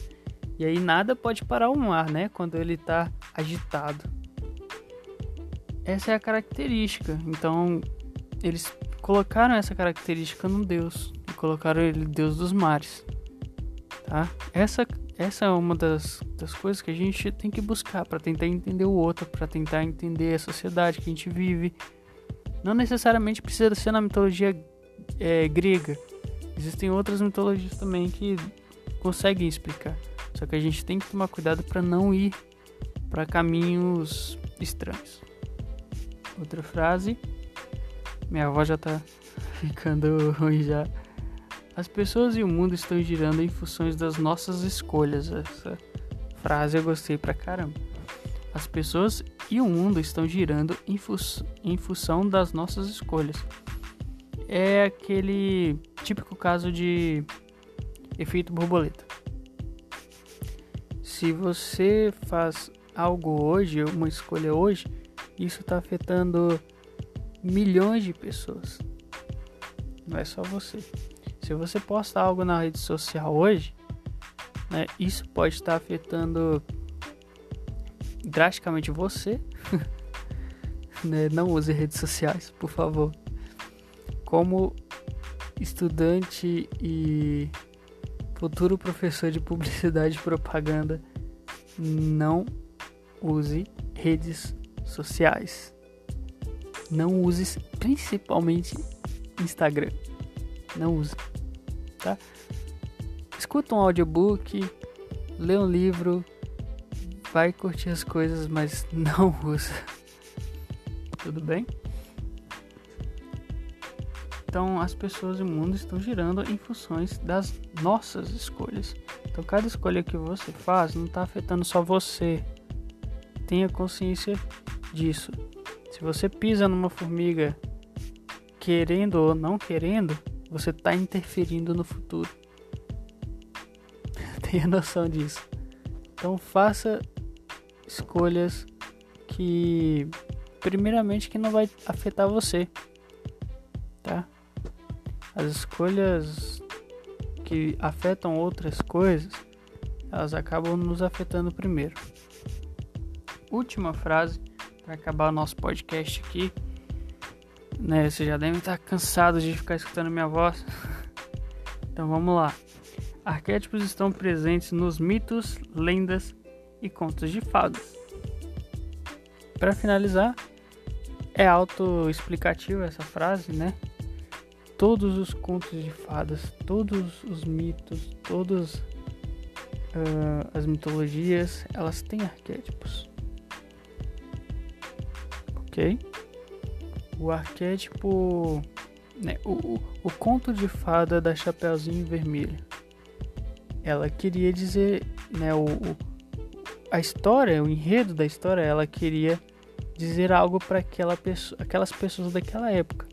E aí nada pode parar o mar, né? Quando ele tá agitado. Essa é a característica. Então, eles colocaram essa característica no Deus e colocaram ele Deus dos mares. Tá? Essa essa é uma das, das coisas que a gente tem que buscar para tentar entender o outro, para tentar entender a sociedade que a gente vive. Não necessariamente precisa ser na mitologia é, grega. Existem outras mitologias também que conseguem explicar. Só que a gente tem que tomar cuidado para não ir para caminhos estranhos. Outra frase. Minha avó já tá ficando ruim já. As pessoas e o mundo estão girando em funções das nossas escolhas. Essa frase eu gostei pra caramba. As pessoas e o mundo estão girando em, fu em função das nossas escolhas. É aquele típico caso de efeito borboleta. Se você faz algo hoje, uma escolha hoje, isso está afetando milhões de pessoas. Não é só você. Se você posta algo na rede social hoje, né, isso pode estar afetando drasticamente você. né, não use redes sociais, por favor. Como estudante e futuro professor de publicidade e propaganda, não use redes sociais. Não use principalmente Instagram. Não use, tá? Escuta um audiobook, lê um livro, vai curtir as coisas, mas não usa. Tudo bem? Então, as pessoas e o mundo estão girando em funções das nossas escolhas. Então, cada escolha que você faz não está afetando só você, tenha consciência disso. Se você pisa numa formiga querendo ou não querendo, você está interferindo no futuro. Tenha noção disso. Então faça escolhas que primeiramente que não vai afetar você, tá? As escolhas que afetam outras coisas, elas acabam nos afetando primeiro. Última frase para acabar nosso podcast aqui né? Você já deve estar cansado de ficar escutando minha voz. então vamos lá. Arquétipos estão presentes nos mitos, lendas e contos de fadas. Para finalizar, é autoexplicativo essa frase, né? Todos os contos de fadas, todos os mitos, todas uh, as mitologias, elas têm arquétipos. Ok? o arquétipo, né, o, o, o conto de fada da Chapeuzinho Vermelho. Ela queria dizer, né, o, o a história, o enredo da história, ela queria dizer algo para aquela pessoa, aquelas pessoas daquela época.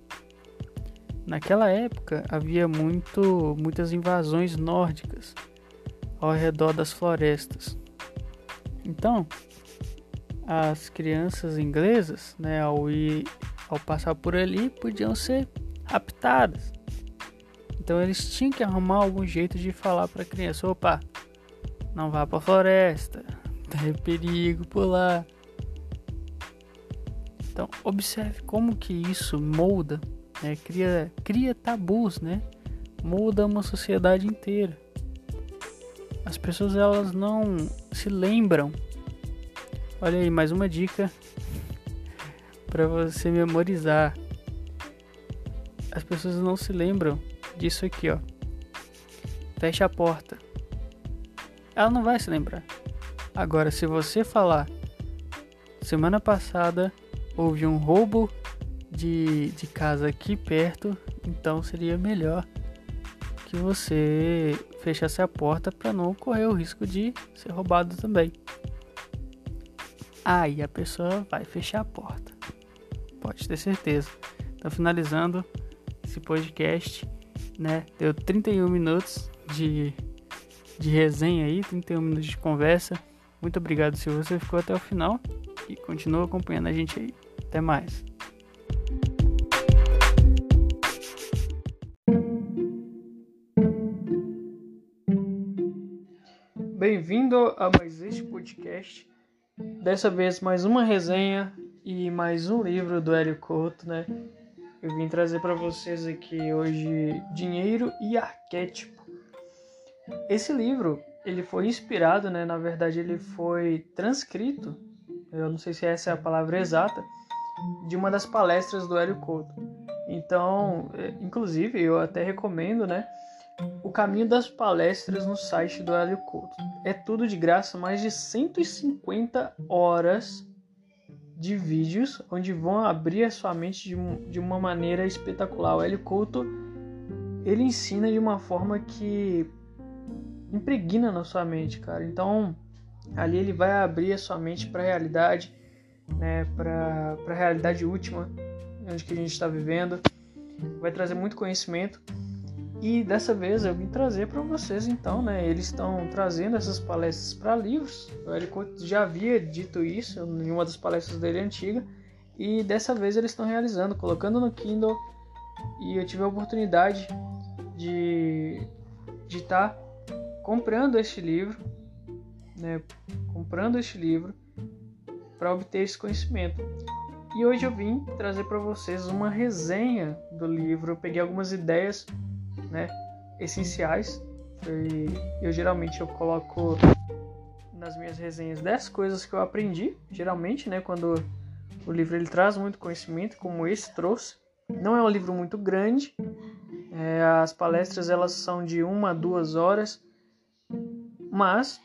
Naquela época havia muito, muitas invasões nórdicas ao redor das florestas. Então, as crianças inglesas, né, ao ir ao passar por ali, podiam ser raptadas. Então eles tinham que arrumar algum jeito de falar para a criança: opa, não vá para a floresta, tem perigo por lá. Então observe como que isso molda, né? cria, cria tabus, né? Molda uma sociedade inteira. As pessoas elas não se lembram. Olha aí mais uma dica para você memorizar. As pessoas não se lembram disso aqui, ó. Fecha a porta. Ela não vai se lembrar. Agora, se você falar, semana passada houve um roubo de, de casa aqui perto, então seria melhor que você fechasse a porta para não correr o risco de ser roubado também. Aí a pessoa vai fechar a porta pode ter certeza. Então, finalizando esse podcast, né? Deu 31 minutos de, de resenha aí, 31 minutos de conversa. Muito obrigado se você ficou até o final e continua acompanhando a gente aí. Até mais. Bem-vindo a mais este podcast. Dessa vez mais uma resenha e mais um livro do Hélio Couto, né? Eu vim trazer para vocês aqui hoje Dinheiro e Arquétipo. Esse livro, ele foi inspirado, né? Na verdade, ele foi transcrito, eu não sei se essa é a palavra exata, de uma das palestras do Hélio Couto. Então, é, inclusive, eu até recomendo, né? O caminho das palestras no site do Hélio Couto. É tudo de graça, mais de 150 horas de vídeos onde vão abrir a sua mente de, de uma maneira espetacular. O Hélio Couto ele ensina de uma forma que impregna na sua mente, cara. Então ali ele vai abrir a sua mente para a realidade, né, para a realidade última, onde que a gente está vivendo. Vai trazer muito conhecimento e dessa vez eu vim trazer para vocês então, né? Eles estão trazendo essas palestras para livros. O Érico já havia dito isso em uma das palestras dele antiga e dessa vez eles estão realizando, colocando no Kindle e eu tive a oportunidade de de estar tá comprando este livro, né? Comprando este livro para obter esse conhecimento. E hoje eu vim trazer para vocês uma resenha do livro. Eu peguei algumas ideias né, essenciais. E eu geralmente eu coloco nas minhas resenhas 10 coisas que eu aprendi, geralmente, né, quando o livro ele traz muito conhecimento, como esse trouxe. Não é um livro muito grande, é, as palestras elas são de uma a duas horas, mas,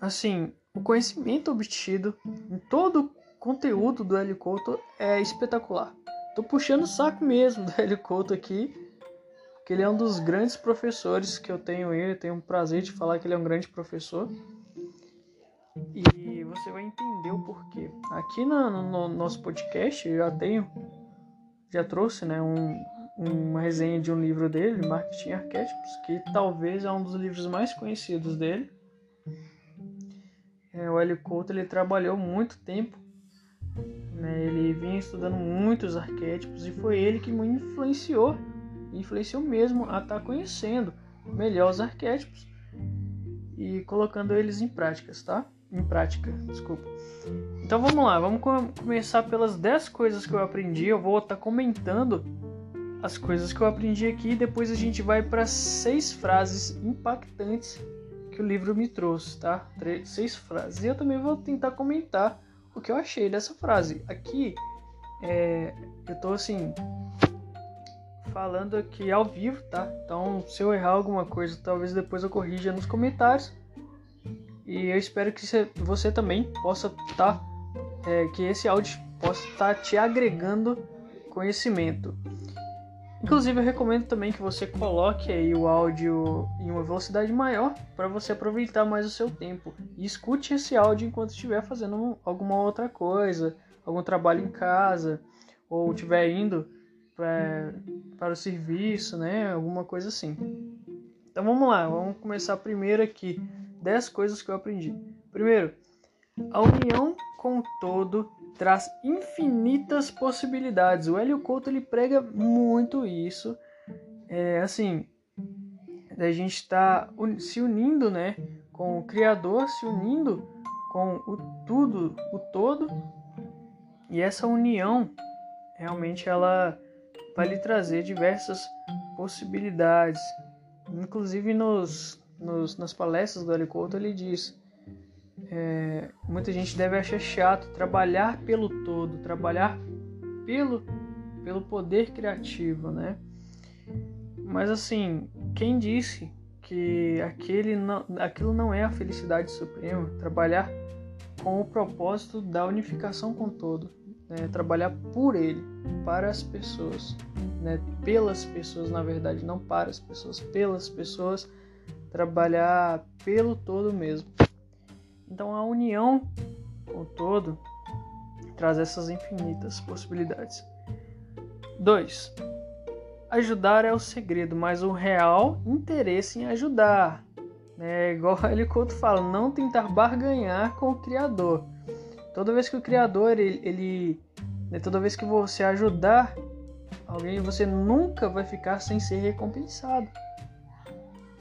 assim, o conhecimento obtido em todo o conteúdo do Hélio Couto é espetacular. Tô puxando o saco mesmo do Hélio Couto aqui, que ele é um dos grandes professores que eu tenho ele, tenho um prazer de falar que ele é um grande professor. E você vai entender o porquê. Aqui no, no nosso podcast eu já tenho, já trouxe, né, um, uma resenha de um livro dele, Marketing Arquétipos, que talvez é um dos livros mais conhecidos dele. É, o Hélio Couto ele trabalhou muito tempo, né, ele vinha estudando muitos arquétipos e foi ele que me influenciou, influenciou mesmo a estar tá conhecendo melhor os arquétipos e colocando eles em práticas, tá? Em prática, desculpa. Então vamos lá, vamos começar pelas 10 coisas que eu aprendi. Eu vou estar tá comentando as coisas que eu aprendi aqui e depois a gente vai para seis frases impactantes que o livro me trouxe, tá? Seis frases. E eu também vou tentar comentar o que eu achei dessa frase. Aqui, é, eu tô assim, falando aqui ao vivo, tá? Então, se eu errar alguma coisa, talvez depois eu corrija nos comentários. E eu espero que você também possa estar, tá, é, que esse áudio possa estar tá te agregando conhecimento. Inclusive, eu recomendo também que você coloque aí o áudio em uma velocidade maior para você aproveitar mais o seu tempo. E escute esse áudio enquanto estiver fazendo alguma outra coisa, algum trabalho em casa, ou estiver indo pra, para o serviço, né? Alguma coisa assim. Então vamos lá, vamos começar primeiro aqui. 10 coisas que eu aprendi. Primeiro, a união com o todo traz infinitas possibilidades. O Hélio Couto ele prega muito isso. É assim, a gente está se unindo, né, com o Criador, se unindo com o tudo, o todo. E essa união realmente ela vai lhe trazer diversas possibilidades. Inclusive nos, nos nas palestras do Hélio ele diz é, muita gente deve achar chato trabalhar pelo todo, trabalhar pelo, pelo poder criativo, né? Mas assim, quem disse que aquele não, aquilo não é a felicidade suprema? Trabalhar com o propósito da unificação com todo, né? trabalhar por ele, para as pessoas, né? pelas pessoas, na verdade, não para as pessoas, pelas pessoas, trabalhar pelo todo mesmo. Então a união com o todo traz essas infinitas possibilidades. 2. Ajudar é o segredo, mas o real interesse em ajudar. É igual ele Couto fala, não tentar barganhar com o Criador. Toda vez que o Criador, ele, ele né, toda vez que você ajudar alguém, você nunca vai ficar sem ser recompensado.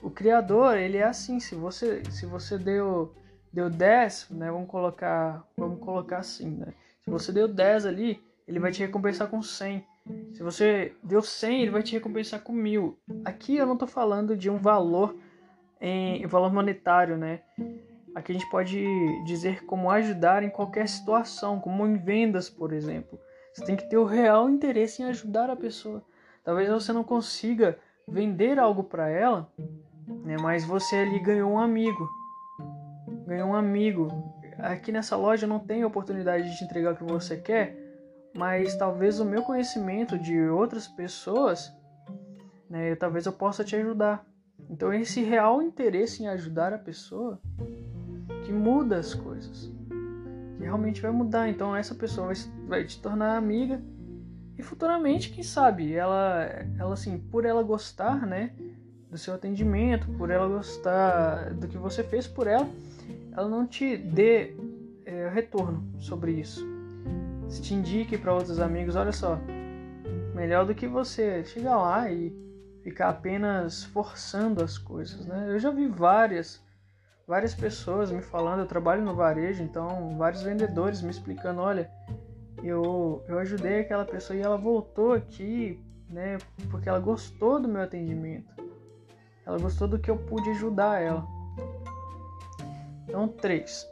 O Criador, ele é assim, se você, se você deu deu 10, né? Vamos colocar, vamos colocar assim, né? Se você deu 10 ali, ele vai te recompensar com 100. Se você deu 100, ele vai te recompensar com 1000. Aqui eu não estou falando de um valor em valor monetário, né? Aqui a gente pode dizer como ajudar em qualquer situação, como em vendas, por exemplo. Você tem que ter o real interesse em ajudar a pessoa. Talvez você não consiga vender algo para ela, né? Mas você ali ganhou um amigo ganhou um amigo. Aqui nessa loja não tem oportunidade de te entregar o que você quer, mas talvez o meu conhecimento de outras pessoas, né, talvez eu possa te ajudar. Então esse real interesse em ajudar a pessoa que muda as coisas, que realmente vai mudar. Então essa pessoa vai, vai te tornar amiga e futuramente, quem sabe, ela, ela assim, por ela gostar, né, do seu atendimento, por ela gostar do que você fez por ela, ela não te dê é, retorno sobre isso. Se te indique para outros amigos, olha só, melhor do que você chegar lá e ficar apenas forçando as coisas, né? Eu já vi várias várias pessoas me falando, eu trabalho no varejo, então vários vendedores me explicando, olha, eu eu ajudei aquela pessoa e ela voltou aqui, né, porque ela gostou do meu atendimento. Ela gostou do que eu pude ajudar ela. Então, três.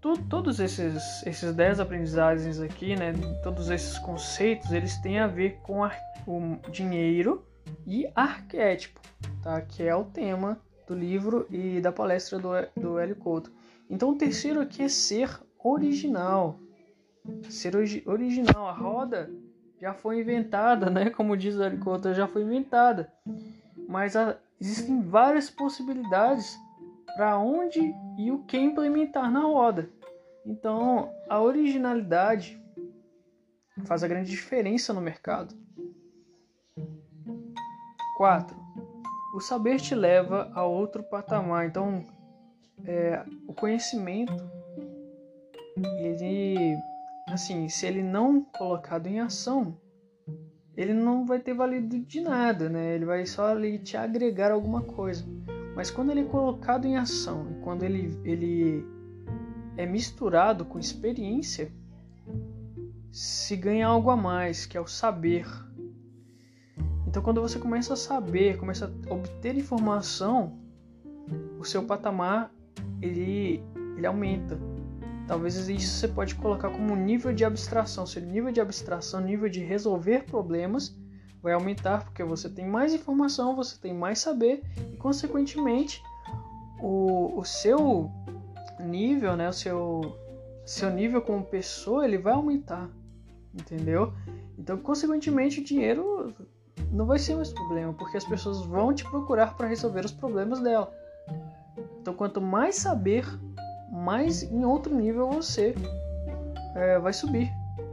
Tu, todos esses, esses dez aprendizagens aqui, né, todos esses conceitos, eles têm a ver com o dinheiro e arquétipo, tá? que é o tema do livro e da palestra do, do Hélio Couto. Então, o terceiro aqui é ser original. Ser original. A roda já foi inventada, né? Como diz o Hélio Couto, já foi inventada. Mas existem várias possibilidades para onde e o que implementar na roda. Então, a originalidade faz a grande diferença no mercado. 4. O saber te leva a outro patamar. Então, é, o conhecimento, ele, assim, se ele não colocado em ação, ele não vai ter valido de nada, né? Ele vai só ali te agregar alguma coisa. Mas quando ele é colocado em ação, quando ele, ele é misturado com experiência, se ganha algo a mais, que é o saber. Então, quando você começa a saber, começa a obter informação, o seu patamar ele, ele aumenta. Talvez isso você pode colocar como nível de abstração. Seu nível de abstração, nível de resolver problemas, vai aumentar porque você tem mais informação, você tem mais saber e, consequentemente, o, o seu nível, né, o seu, seu nível como pessoa, ele vai aumentar, entendeu? Então, consequentemente, o dinheiro não vai ser mais problema, porque as pessoas vão te procurar para resolver os problemas dela. Então, quanto mais saber, mais em outro nível você é, vai subir.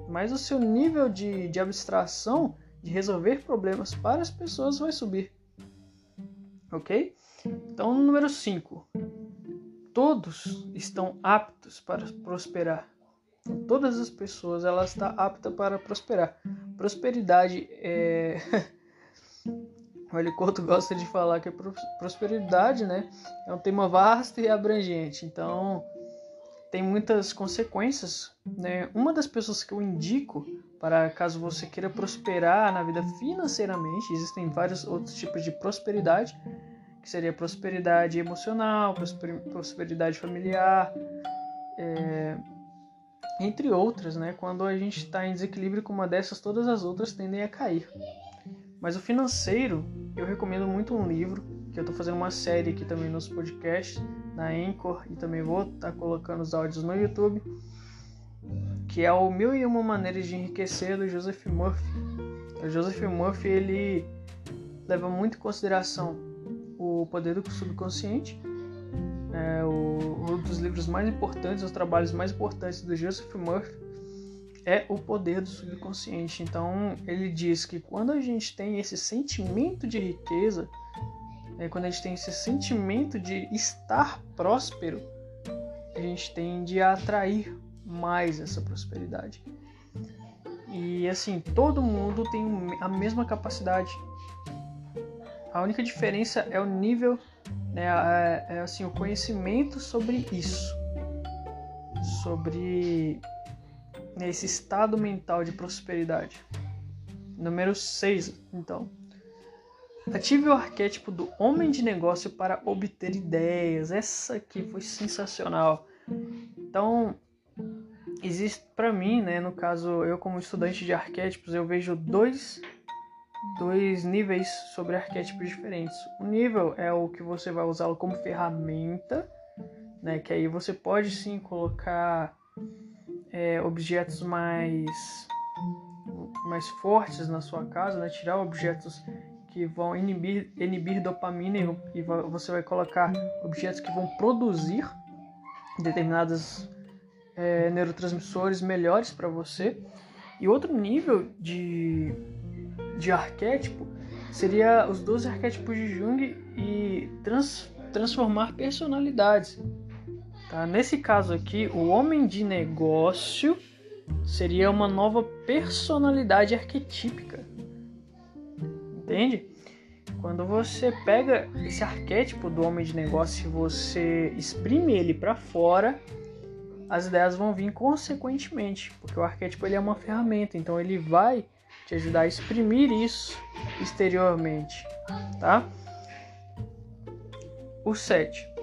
Mais o seu nível de, de abstração, de resolver problemas para as pessoas, vai subir. Ok? Então, número 5. Todos estão aptos para prosperar. Todas as pessoas elas estão aptas para prosperar. Prosperidade é O Helicoto gosta de falar que a prosperidade né, é um tema vasto e abrangente, então tem muitas consequências. Né? Uma das pessoas que eu indico para caso você queira prosperar na vida financeiramente, existem vários outros tipos de prosperidade, que seria prosperidade emocional, prosperidade familiar, é, entre outras, né? Quando a gente está em desequilíbrio com uma dessas, todas as outras tendem a cair. Mas o financeiro, eu recomendo muito um livro, que eu estou fazendo uma série aqui também nos podcasts, na Anchor, e também vou estar tá colocando os áudios no YouTube, que é o Mil e Uma Maneiras de Enriquecer, do Joseph Murphy. O Joseph Murphy, ele leva muito em consideração o poder do subconsciente, é o, um dos livros mais importantes, os trabalhos mais importantes do Joseph Murphy, é o poder do subconsciente. Então, ele diz que quando a gente tem esse sentimento de riqueza, é, quando a gente tem esse sentimento de estar próspero, a gente tende a atrair mais essa prosperidade. E assim, todo mundo tem a mesma capacidade. A única diferença é o nível, né, é, é assim, o conhecimento sobre isso. Sobre nesse estado mental de prosperidade. Número 6, então. Ative o arquétipo do homem de negócio para obter ideias. Essa aqui foi sensacional. Então, existe para mim, né, no caso, eu como estudante de arquétipos, eu vejo dois dois níveis sobre arquétipos diferentes. O nível é o que você vai usá-lo como ferramenta, né, que aí você pode sim colocar é, objetos mais mais fortes na sua casa, né? tirar objetos que vão inibir, inibir dopamina e, você vai colocar objetos que vão produzir determinados é, neurotransmissores melhores para você. E outro nível de, de arquétipo seria os 12 arquétipos de Jung e trans, transformar personalidades. Tá? Nesse caso aqui, o homem de negócio seria uma nova personalidade arquetípica. Entende? Quando você pega esse arquétipo do homem de negócio e você exprime ele para fora, as ideias vão vir consequentemente, porque o arquétipo ele é uma ferramenta, então ele vai te ajudar a exprimir isso exteriormente, tá? O 7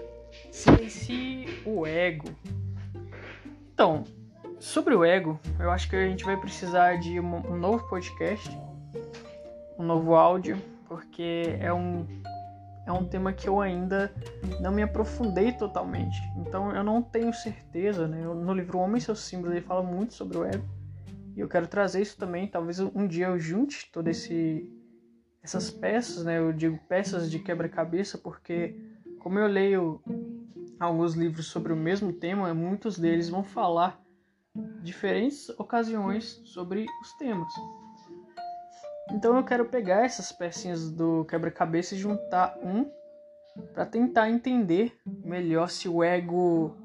silencie o ego. Então, sobre o ego, eu acho que a gente vai precisar de um, novo podcast, um novo áudio, porque é um, é um tema que eu ainda não me aprofundei totalmente. Então eu não tenho certeza, né? No livro Homem e seus símbolos ele fala muito sobre o ego. E eu quero trazer isso também. Talvez um dia eu junte todo esse essas peças, né? Eu digo peças de quebra-cabeça porque como eu leio alguns livros sobre o mesmo tema, muitos deles vão falar diferentes ocasiões sobre os temas. Então eu quero pegar essas pecinhas do quebra-cabeça e juntar um para tentar entender melhor se o ego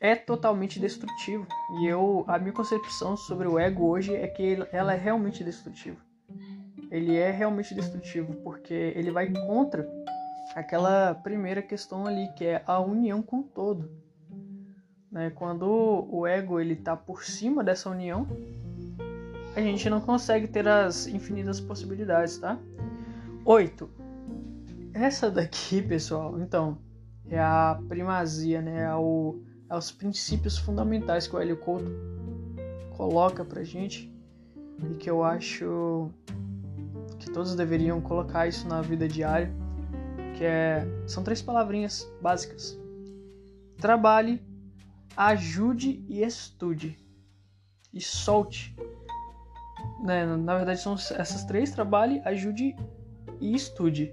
é totalmente destrutivo. E eu a minha concepção sobre o ego hoje é que ela é realmente destrutiva. Ele é realmente destrutivo porque ele vai contra aquela primeira questão ali que é a união com o todo. Né? Quando o ego ele tá por cima dessa união, a gente não consegue ter as infinitas possibilidades, tá? 8. Essa daqui, pessoal, então, é a primazia, né? É, o, é os princípios fundamentais que o Hélio Couto coloca pra gente e que eu acho que todos deveriam colocar isso na vida diária, que é são três palavrinhas básicas. Trabalhe, ajude e estude. E solte né, na verdade são essas três: trabalhe, ajude e estude.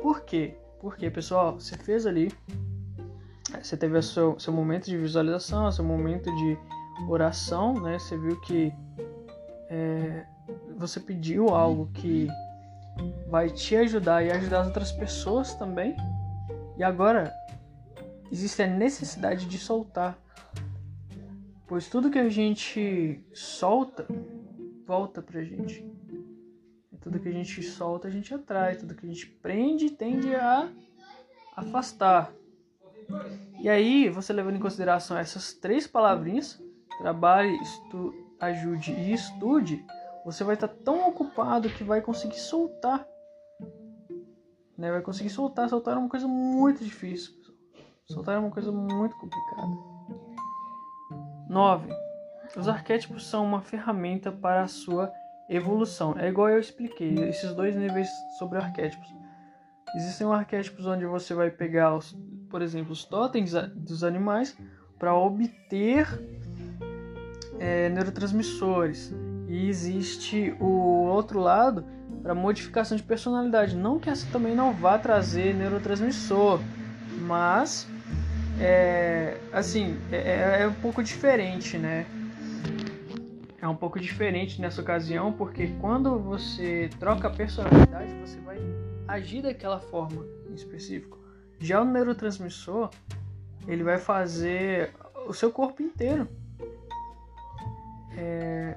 Por quê? Porque, pessoal, você fez ali, você teve o seu, seu momento de visualização, seu momento de oração, né? Você viu que é, você pediu algo que vai te ajudar e ajudar as outras pessoas também. E agora existe a necessidade de soltar. Pois tudo que a gente solta volta pra gente. Tudo que a gente solta, a gente atrai. Tudo que a gente prende, tende a afastar. E aí, você levando em consideração essas três palavrinhas, trabalhe, estu ajude e estude, você vai estar tão ocupado que vai conseguir soltar. Né? Vai conseguir soltar. Soltar é uma coisa muito difícil. Soltar é uma coisa muito complicada. 9. Os arquétipos são uma ferramenta para a sua evolução. É igual eu expliquei, esses dois níveis sobre arquétipos. Existem arquétipos onde você vai pegar, os, por exemplo, os totens dos animais para obter é, neurotransmissores. E existe o outro lado para modificação de personalidade. Não que essa também não vá trazer neurotransmissor, mas é, assim é, é um pouco diferente, né? é um pouco diferente nessa ocasião, porque quando você troca a personalidade, você vai agir daquela forma em específico. Já o neurotransmissor, ele vai fazer o seu corpo inteiro é,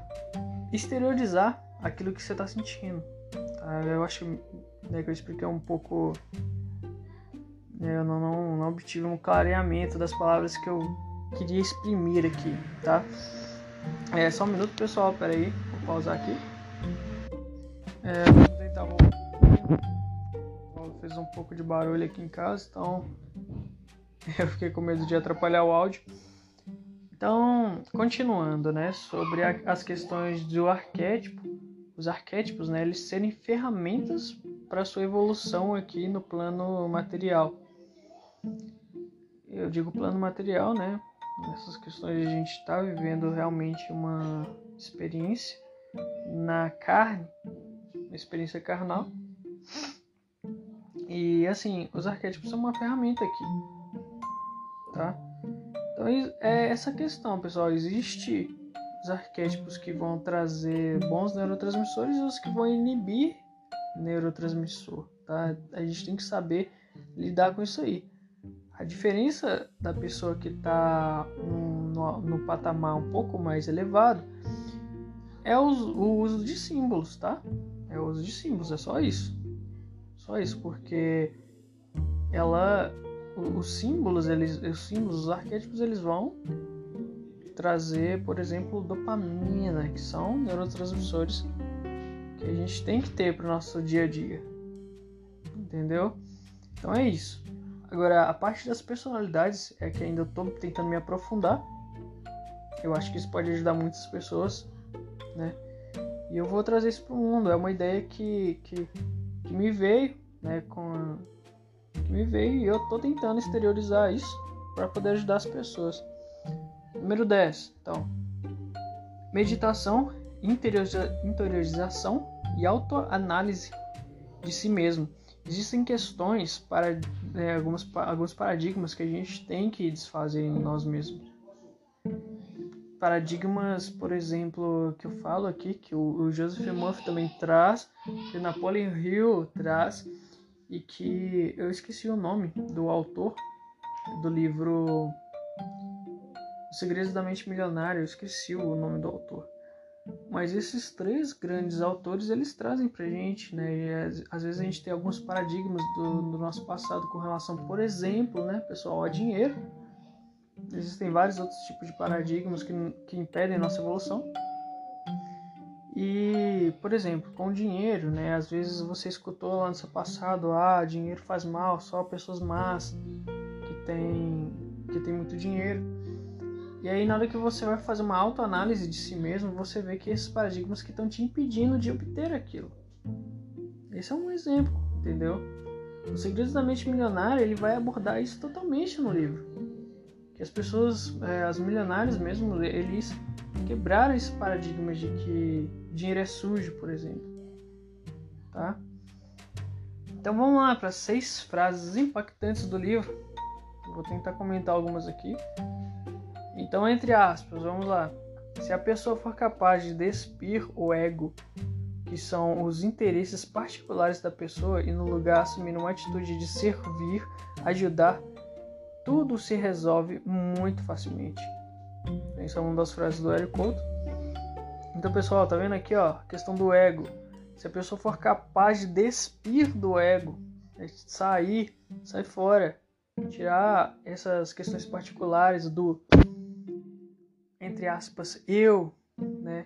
exteriorizar aquilo que você está sentindo. Tá? Eu acho né, que eu expliquei um pouco. Né, eu não, não, não obtive um clareamento das palavras que eu queria exprimir aqui, tá? É, só um minuto, pessoal, peraí, vou pausar aqui. É, vou tentar voltar. Fez um pouco de barulho aqui em casa, então eu fiquei com medo de atrapalhar o áudio. Então, continuando, né, sobre a, as questões do arquétipo, os arquétipos, né, eles serem ferramentas para sua evolução aqui no plano material. Eu digo plano material, né, nessas questões a gente está vivendo realmente uma experiência na carne, uma experiência carnal. E assim, os arquétipos são uma ferramenta aqui, tá? Então é essa questão, pessoal. Existe os arquétipos que vão trazer bons neurotransmissores e os que vão inibir neurotransmissor, tá? A gente tem que saber lidar com isso aí. A diferença da pessoa que está no, no, patamar um pouco mais elevado é o, uso de símbolos, tá? É o uso de símbolos, é só isso. Só isso, porque ela, os símbolos, eles, os símbolos, os arquétipos, eles vão trazer, por exemplo, dopamina, que são neurotransmissores que a gente tem que ter para o nosso dia a dia. Entendeu? Então é isso. Agora, a parte das personalidades é que ainda estou tentando me aprofundar. Eu acho que isso pode ajudar muitas pessoas, né? E eu vou trazer isso para o mundo. É uma ideia que, que, que me veio, né? Com, me veio e eu estou tentando exteriorizar isso para poder ajudar as pessoas. Número 10. Então, meditação, interioriza, interiorização e autoanálise de si mesmo. Existem questões para né, algumas, alguns paradigmas que a gente tem que desfazer em nós mesmos. Paradigmas, por exemplo, que eu falo aqui, que o, o Joseph Murphy também traz, que o Napoleon Hill traz, e que eu esqueci o nome do autor do livro Os Segredos da Mente Milionária, eu esqueci o nome do autor. Mas esses três grandes autores, eles trazem pra gente, né? E às vezes a gente tem alguns paradigmas do, do nosso passado com relação, por exemplo, né, pessoal, ao dinheiro. Existem vários outros tipos de paradigmas que, que impedem nossa evolução. E, por exemplo, com dinheiro, né? Às vezes você escutou lá no seu passado, ah, dinheiro faz mal, só pessoas más que tem que tem muito dinheiro. E aí, na hora que você vai fazer uma autoanálise de si mesmo, você vê que esses paradigmas que estão te impedindo de obter aquilo. Esse é um exemplo, entendeu? O Segredos da Mente Milionária, ele vai abordar isso totalmente no livro. Que as pessoas, é, as milionárias mesmo, eles quebraram esse paradigma de que dinheiro é sujo, por exemplo. Tá? Então vamos lá para seis frases impactantes do livro. vou tentar comentar algumas aqui. Então, entre aspas, vamos lá. Se a pessoa for capaz de despir o ego, que são os interesses particulares da pessoa, e no lugar assumir uma atitude de servir, ajudar, tudo se resolve muito facilmente. Essa é uma das frases do Eric Couto. Então, pessoal, tá vendo aqui, ó, questão do ego. Se a pessoa for capaz de despir do ego, né, sair, sair fora, tirar essas questões particulares do entre aspas, eu, né?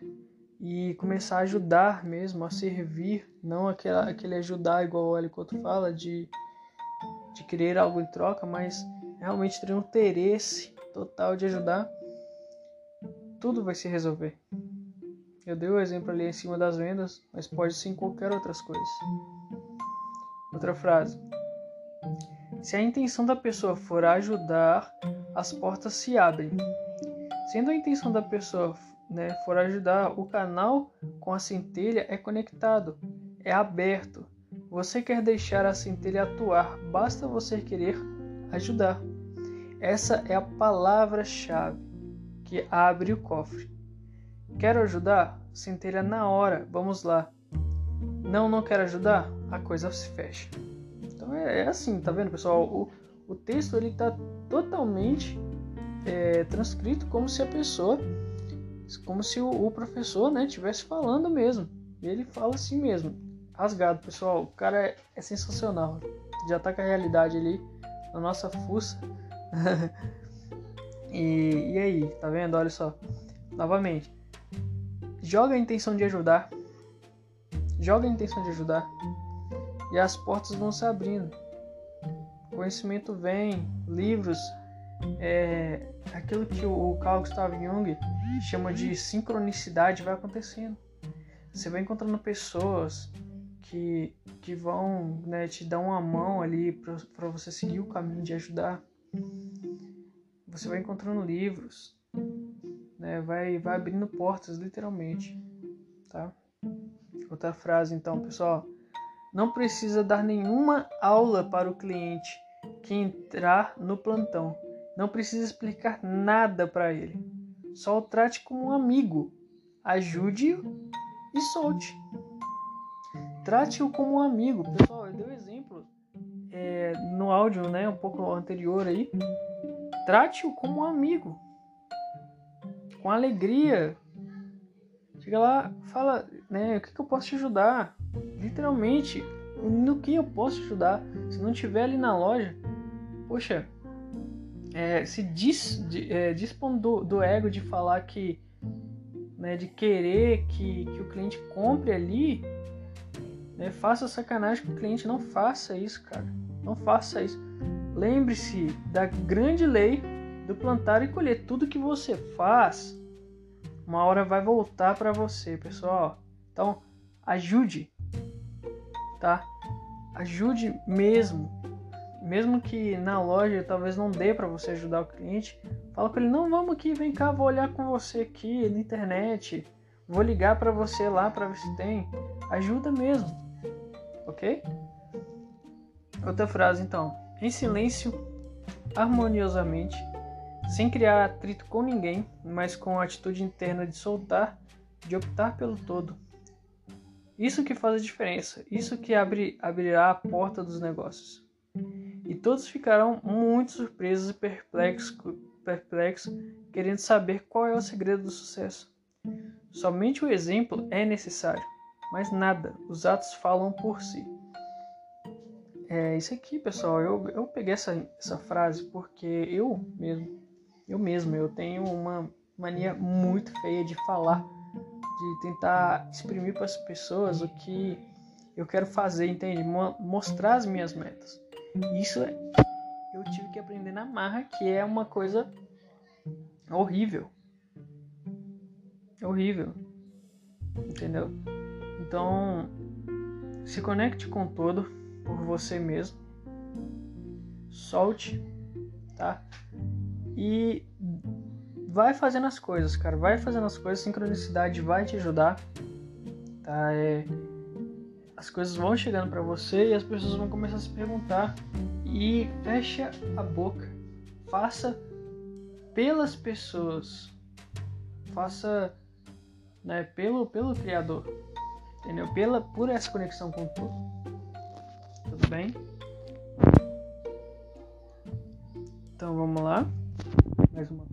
E começar a ajudar mesmo, a servir, não aquele ajudar igual o Alicoto fala, de, de querer algo em troca, mas realmente ter um interesse total de ajudar, tudo vai se resolver. Eu dei o um exemplo ali em cima das vendas, mas pode ser em qualquer outras coisas. Outra frase. Se a intenção da pessoa for ajudar, as portas se abrem. Sendo a intenção da pessoa né, for ajudar, o canal com a centelha é conectado, é aberto. Você quer deixar a centelha atuar, basta você querer ajudar. Essa é a palavra-chave que abre o cofre. Quero ajudar? Centelha na hora, vamos lá. Não, não quero ajudar? A coisa se fecha. Então é, é assim, tá vendo, pessoal? O, o texto ele está totalmente é, transcrito como se a pessoa, como se o, o professor, né, estivesse falando mesmo. E ele fala assim mesmo, rasgado, pessoal. O cara é, é sensacional. Já tá com a realidade ali na nossa fuça. e, e aí, tá vendo? Olha só. Novamente. Joga a intenção de ajudar. Joga a intenção de ajudar. E as portas vão se abrindo. conhecimento vem, livros, é, aquilo que o Carl Gustav Jung chama de sincronicidade vai acontecendo. Você vai encontrando pessoas que, que vão né, te dar uma mão ali para você seguir o caminho de ajudar. Você vai encontrando livros, né, vai, vai abrindo portas, literalmente. Tá? Outra frase, então, pessoal. Não precisa dar nenhuma aula para o cliente que entrar no plantão. Não precisa explicar nada para ele. Só o trate como um amigo. Ajude-o e solte. Trate-o como um amigo. Pessoal, eu dei um exemplo é, no áudio, né, um pouco anterior aí. Trate-o como um amigo. Com alegria. Chega lá, fala, né, o que, que eu posso te ajudar? Literalmente, no que eu posso te ajudar? Se não tiver ali na loja, poxa, é, se dis, é, dispõe do, do, ego de falar que, né, de querer que, que o cliente compre ali, né, faça sacanagem com o cliente, não faça isso, cara, não faça isso. Lembre-se da grande lei do plantar e colher. Tudo que você faz, uma hora vai voltar para você, pessoal. Então, ajude, tá? Ajude mesmo mesmo que na loja talvez não dê para você ajudar o cliente, fala com ele: "Não, vamos aqui, vem cá, vou olhar com você aqui na internet. Vou ligar para você lá para ver se tem". Ajuda mesmo. OK? Outra frase então. em silêncio, harmoniosamente, sem criar atrito com ninguém, mas com a atitude interna de soltar, de optar pelo todo. Isso que faz a diferença, isso que abre, abrirá a porta dos negócios. E todos ficarão muito surpresos e perplexos, perplexos, querendo saber qual é o segredo do sucesso. Somente o exemplo é necessário, mas nada, os atos falam por si. É isso aqui, pessoal. Eu, eu peguei essa, essa frase porque eu mesmo, eu mesmo, eu tenho uma mania muito feia de falar, de tentar exprimir para as pessoas o que eu quero fazer, entende? Mostrar as minhas metas. Isso é, eu tive que aprender na marra, que é uma coisa horrível. Horrível. Entendeu? Então, se conecte com todo por você mesmo. Solte, tá? E vai fazendo as coisas, cara. Vai fazendo as coisas. Sincronicidade vai te ajudar, tá? É, as coisas vão chegando para você e as pessoas vão começar a se perguntar. E fecha a boca. Faça pelas pessoas. Faça né, pelo, pelo Criador. Entendeu? Pela, por essa conexão com tudo. Tudo bem? Então vamos lá. Mais uma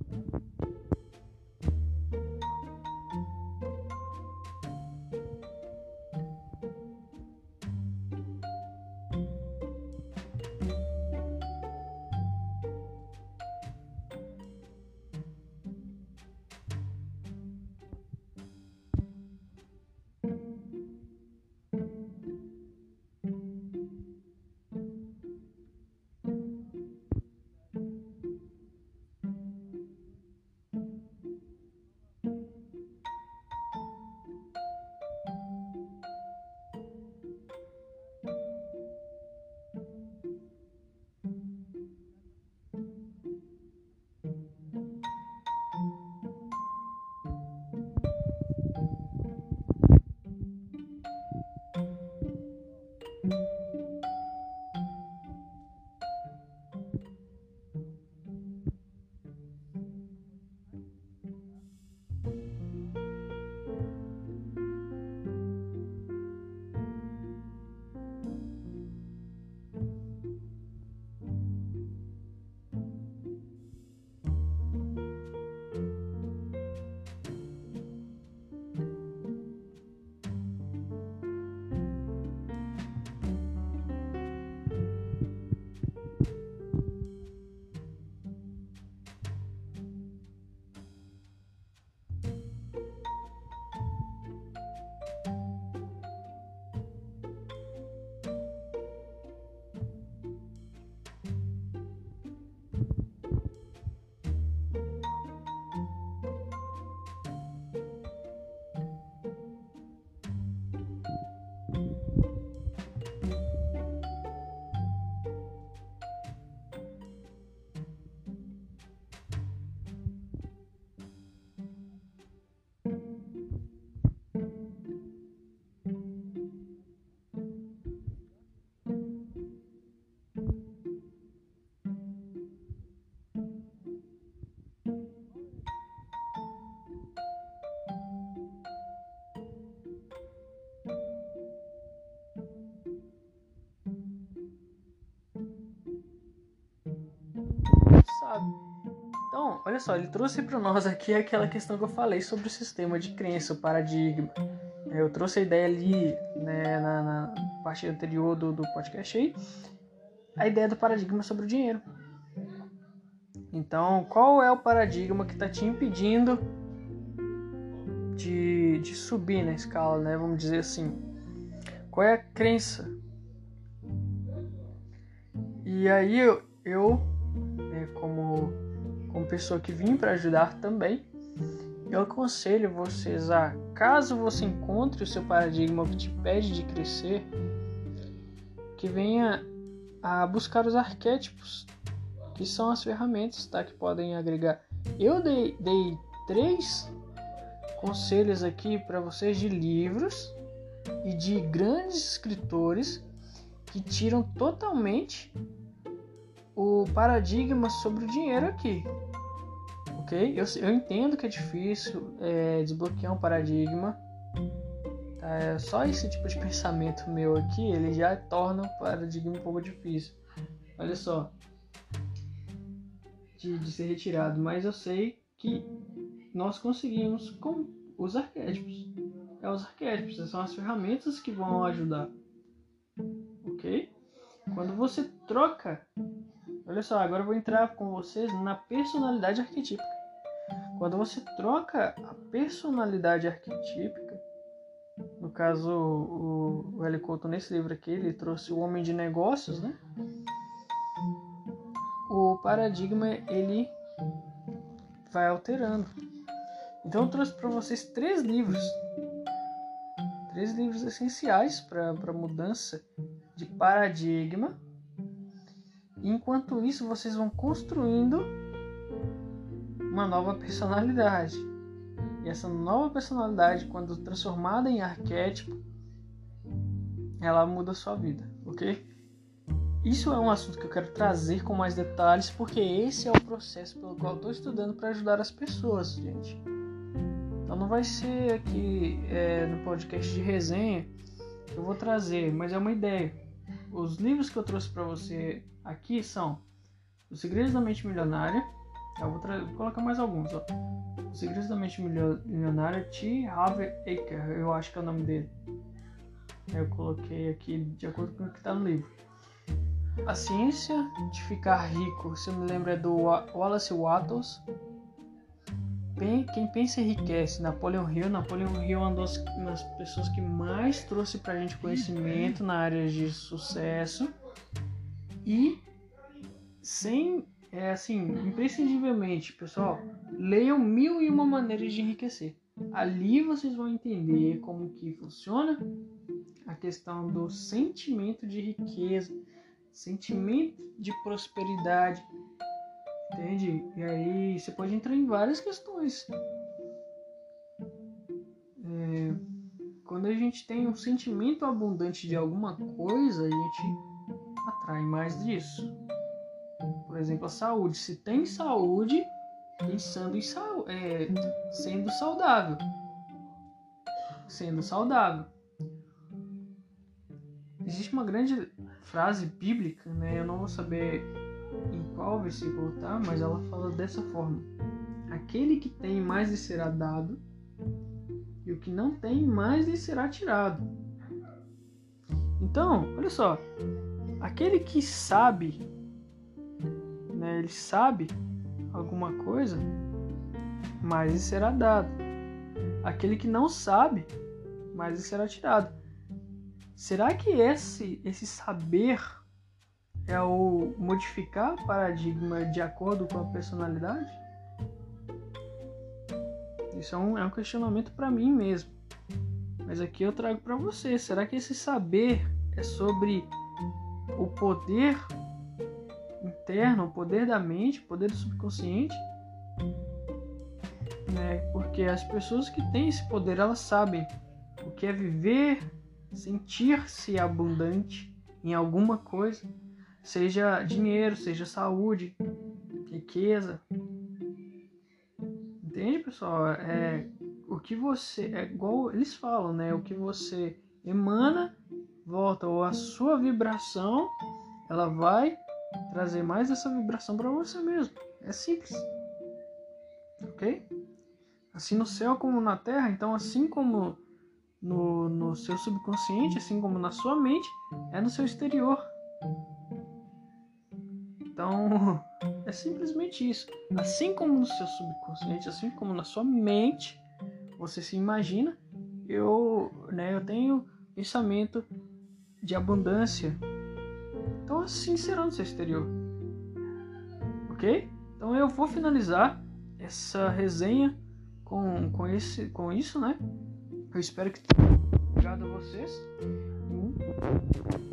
Olha só, ele trouxe para nós aqui aquela questão que eu falei sobre o sistema de crença, o paradigma. Eu trouxe a ideia ali né, na, na parte anterior do, do podcast aí, a ideia do paradigma sobre o dinheiro. Então, qual é o paradigma que está te impedindo de, de subir na escala, né? Vamos dizer assim. Qual é a crença? E aí eu, eu pessoa que vim para ajudar também, eu aconselho vocês a, caso você encontre o seu paradigma que te pede de crescer, que venha a buscar os arquétipos, que são as ferramentas tá, que podem agregar. Eu dei, dei três conselhos aqui para vocês de livros e de grandes escritores que tiram totalmente o paradigma sobre o dinheiro aqui. Ok? Eu, eu entendo que é difícil é, desbloquear um paradigma. Tá? É só esse tipo de pensamento meu aqui, ele já torna o paradigma um pouco difícil. Olha só. De, de ser retirado. Mas eu sei que nós conseguimos com os arquétipos. É os arquétipos, são as ferramentas que vão ajudar. Ok? Quando você troca Olha só, agora eu vou entrar com vocês na personalidade arquetípica. Quando você troca a personalidade arquetípica, no caso o, o L. Nesse livro aqui, ele trouxe o homem de negócios, né? O paradigma ele vai alterando. Então eu trouxe para vocês três livros, três livros essenciais para a mudança de paradigma Enquanto isso, vocês vão construindo uma nova personalidade. E essa nova personalidade, quando transformada em arquétipo, ela muda a sua vida, ok? Isso é um assunto que eu quero trazer com mais detalhes, porque esse é o processo pelo qual eu estou estudando para ajudar as pessoas, gente. Então não vai ser aqui é, no podcast de resenha que eu vou trazer, mas é uma ideia. Os livros que eu trouxe para você aqui são Os Segredos da Mente Milionária. Eu vou, vou colocar mais alguns. Ó. Os Segredos da Mente Milionária, T. Harvey Aker, eu acho que é o nome dele. Eu coloquei aqui de acordo com o que está no livro. A Ciência de Ficar Rico, se eu me lembro, é do Wallace Wattles. Quem pensa enriquece, Napoleon Hill. Napoleon Hill é uma das, uma das pessoas que mais trouxe para a gente conhecimento na área de sucesso. E sem, é assim, imprescindivelmente, pessoal, leiam mil e uma maneiras de enriquecer. Ali vocês vão entender como que funciona a questão do sentimento de riqueza, sentimento de prosperidade, entende? E aí você pode entrar em várias questões. É, quando a gente tem um sentimento abundante de alguma coisa, a gente atrai mais disso. Por exemplo, a saúde. Se tem saúde, pensando em saúde, é, sendo saudável. Sendo saudável. Existe uma grande frase bíblica, né? Eu não vou saber em qual versículo tá, mas ela fala dessa forma: Aquele que tem mais lhe será dado, e o que não tem mais lhe será tirado. Então, olha só, aquele que sabe, né, ele sabe alguma coisa, mais lhe será dado. Aquele que não sabe, mais lhe será tirado. Será que esse esse saber é o modificar paradigma de acordo com a personalidade? Isso é um, é um questionamento para mim mesmo. Mas aqui eu trago para você. Será que esse saber é sobre o poder o poder da mente, o poder do subconsciente, né? Porque as pessoas que têm esse poder, elas sabem o que é viver, sentir-se abundante em alguma coisa, seja dinheiro, seja saúde, riqueza. Entende, pessoal? É o que você é igual eles falam, né? O que você emana volta ou a sua vibração, ela vai trazer mais essa vibração para você mesmo. É simples. Ok? Assim no céu como na terra, então assim como no, no seu subconsciente, assim como na sua mente, é no seu exterior. Então, é simplesmente isso. Assim como no seu subconsciente, assim como na sua mente, você se imagina, eu, né, eu tenho pensamento de abundância. Então assim será no seu exterior. Ok? Então eu vou finalizar essa resenha com, com, esse, com isso, né? Eu espero que tenha obrigado a vocês. muito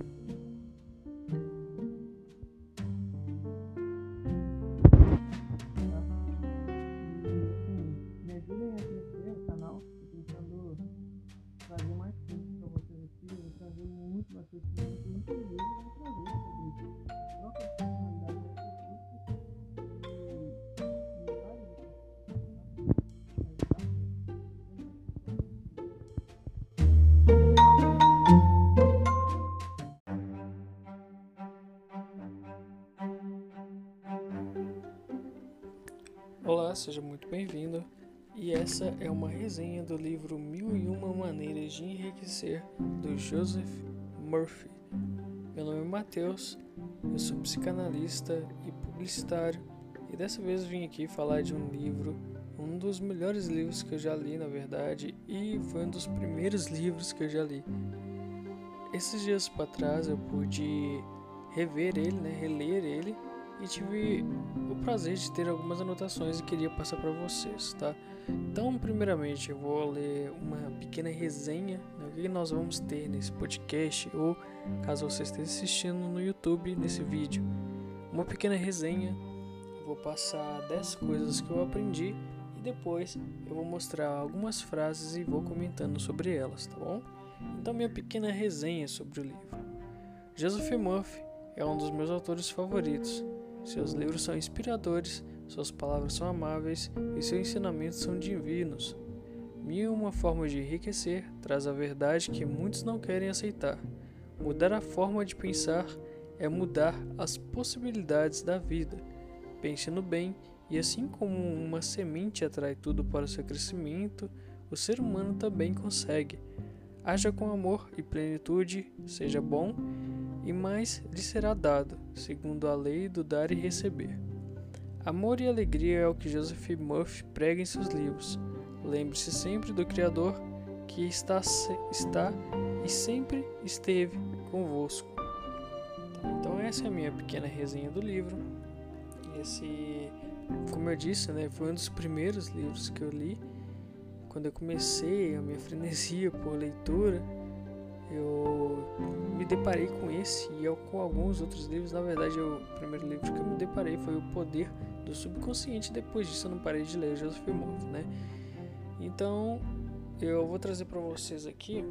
essa é uma resenha do livro Mil e Uma Maneiras de Enriquecer, do Joseph Murphy. Meu nome é Matheus, eu sou psicanalista e publicitário, e dessa vez vim aqui falar de um livro, um dos melhores livros que eu já li, na verdade, e foi um dos primeiros livros que eu já li. Esses dias para trás eu pude rever ele, né, reler ele e tive o prazer de ter algumas anotações e queria passar para vocês, tá? Então, primeiramente, eu vou ler uma pequena resenha, né, o que nós vamos ter nesse podcast ou caso você esteja assistindo no YouTube nesse vídeo, uma pequena resenha. Eu vou passar 10 coisas que eu aprendi e depois eu vou mostrar algumas frases e vou comentando sobre elas, tá bom? Então, minha pequena resenha sobre o livro. Joseph Murphy é um dos meus autores favoritos. Seus livros são inspiradores, suas palavras são amáveis e seus ensinamentos são divinos. Mil uma forma de enriquecer traz a verdade que muitos não querem aceitar. Mudar a forma de pensar é mudar as possibilidades da vida. Pense no bem e assim como uma semente atrai tudo para o seu crescimento, o ser humano também consegue. Haja com amor e plenitude, seja bom e mais lhe será dado, segundo a lei do dar e receber. Amor e alegria é o que Joseph Murphy prega em seus livros. Lembre-se sempre do Criador que está, está e sempre esteve convosco. Então essa é a minha pequena resenha do livro. Esse, como eu disse, né, foi um dos primeiros livros que eu li. Quando eu comecei a minha frenesia por leitura, eu me deparei com esse e com alguns outros livros. Na verdade, o primeiro livro que eu me deparei foi O Poder do Subconsciente. Depois disso, eu não parei de ler Joseph Murphy, né? Então, eu vou trazer para vocês aqui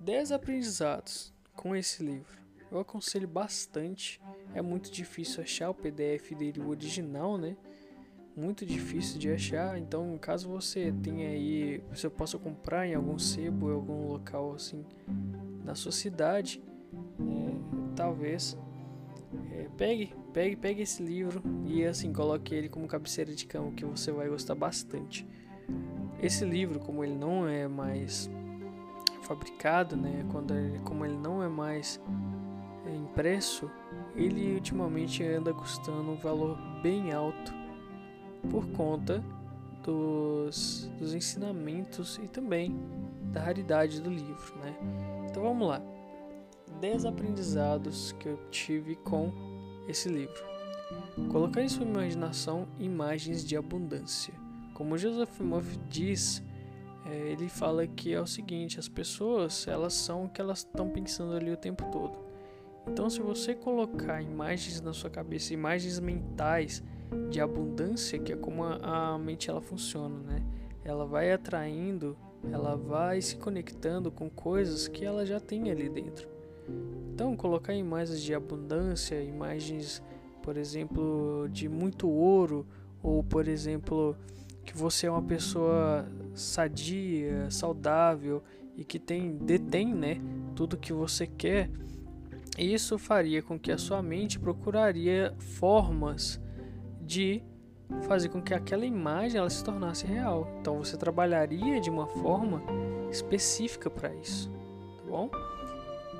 10 aprendizados com esse livro. Eu aconselho bastante. É muito difícil achar o PDF dele, o original, né? muito difícil de achar. Então, caso você tenha aí, você possa comprar em algum sebo, em algum local assim na sua cidade, é, talvez é, pegue, pegue, pegue esse livro e assim coloque ele como cabeceira de cama que você vai gostar bastante. Esse livro, como ele não é mais fabricado, né, quando ele, como ele não é mais é, impresso, ele ultimamente anda custando um valor bem alto por conta dos, dos ensinamentos e também da raridade do livro, né? Então vamos lá. 10 aprendizados que eu tive com esse livro. Colocar em sua imaginação imagens de abundância. Como Joseph Murphy diz, é, ele fala que é o seguinte: as pessoas elas são o que elas estão pensando ali o tempo todo. Então, se você colocar imagens na sua cabeça, imagens mentais de abundância, que é como a, a mente ela funciona, né? Ela vai atraindo, ela vai se conectando com coisas que ela já tem ali dentro. Então, colocar imagens de abundância, imagens, por exemplo, de muito ouro, ou por exemplo, que você é uma pessoa sadia, saudável e que tem detém, né, tudo que você quer. Isso faria com que a sua mente procuraria formas de fazer com que aquela imagem ela se tornasse real. Então você trabalharia de uma forma específica para isso, tá bom?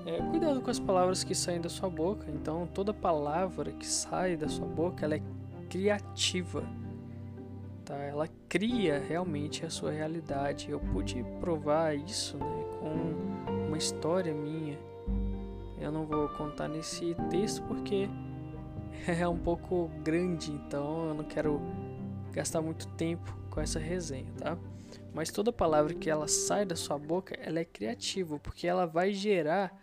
É, cuidado com as palavras que saem da sua boca. Então toda palavra que sai da sua boca ela é criativa, tá? Ela cria realmente a sua realidade. Eu pude provar isso, né, com uma história minha. Eu não vou contar nesse texto porque é um pouco grande, então eu não quero gastar muito tempo com essa resenha, tá? Mas toda palavra que ela sai da sua boca, ela é criativa, porque ela vai gerar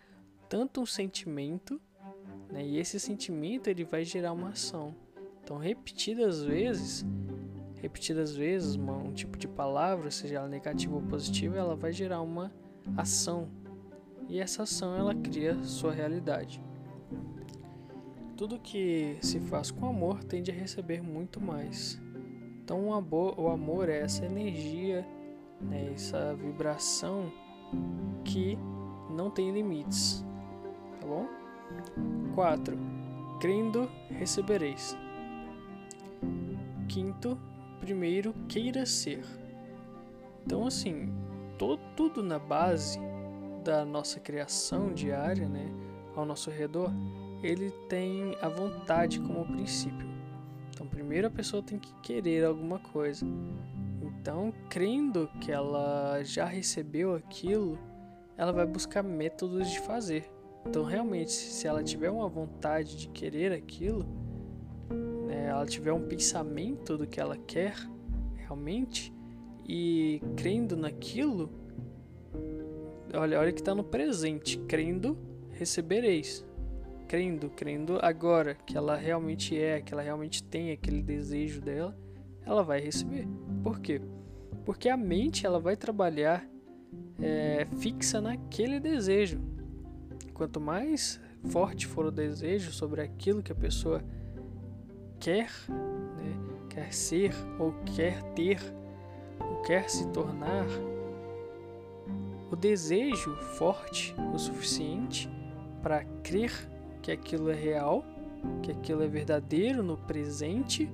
tanto um sentimento, né? E esse sentimento ele vai gerar uma ação. Então, repetidas vezes, repetidas vezes, uma, um tipo de palavra, seja ela negativa ou positiva, ela vai gerar uma ação. E essa ação ela cria sua realidade. Tudo que se faz com amor tende a receber muito mais. Então o amor, é essa energia, né, essa vibração que não tem limites. Bom? 4. Crendo recebereis. quinto, primeiro queira ser. Então, assim, todo, tudo na base da nossa criação diária, né, ao nosso redor, ele tem a vontade como princípio. Então, primeiro a pessoa tem que querer alguma coisa. Então, crendo que ela já recebeu aquilo, ela vai buscar métodos de fazer. Então, realmente, se ela tiver uma vontade de querer aquilo, né, ela tiver um pensamento do que ela quer realmente e crendo naquilo, olha, olha que está no presente, crendo recebereis. Crendo, crendo agora que ela realmente é, que ela realmente tem aquele desejo dela, ela vai receber. Por quê? Porque a mente ela vai trabalhar é, fixa naquele desejo. Quanto mais forte for o desejo sobre aquilo que a pessoa quer, né, quer ser ou quer ter, ou quer se tornar, o desejo forte o suficiente para crer que aquilo é real, que aquilo é verdadeiro no presente,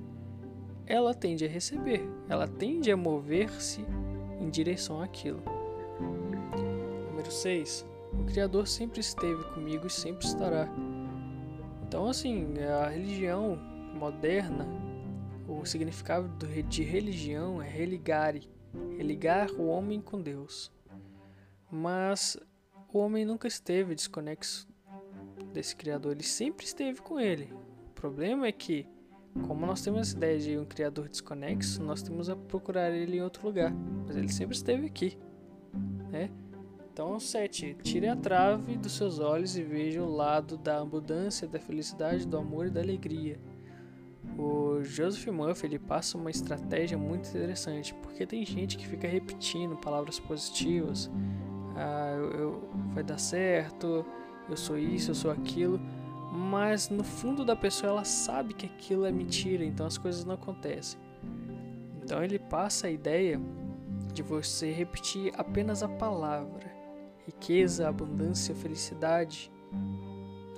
ela tende a receber, ela tende a mover-se em direção àquilo. Número 6. O Criador sempre esteve comigo e sempre estará. Então, assim, a religião moderna, o significado de religião é religare, religar o homem com Deus. Mas o homem nunca esteve desconexo desse Criador, ele sempre esteve com ele. O problema é que, como nós temos essa ideia de um Criador desconexo, nós temos a procurar ele em outro lugar, mas ele sempre esteve aqui, né? Então, 7. Tire a trave dos seus olhos e veja o lado da abundância, da felicidade, do amor e da alegria. O Joseph Murphy ele passa uma estratégia muito interessante, porque tem gente que fica repetindo palavras positivas, ah, eu, eu, vai dar certo, eu sou isso, eu sou aquilo, mas no fundo da pessoa ela sabe que aquilo é mentira, então as coisas não acontecem. Então ele passa a ideia de você repetir apenas a palavra: riqueza, abundância, felicidade,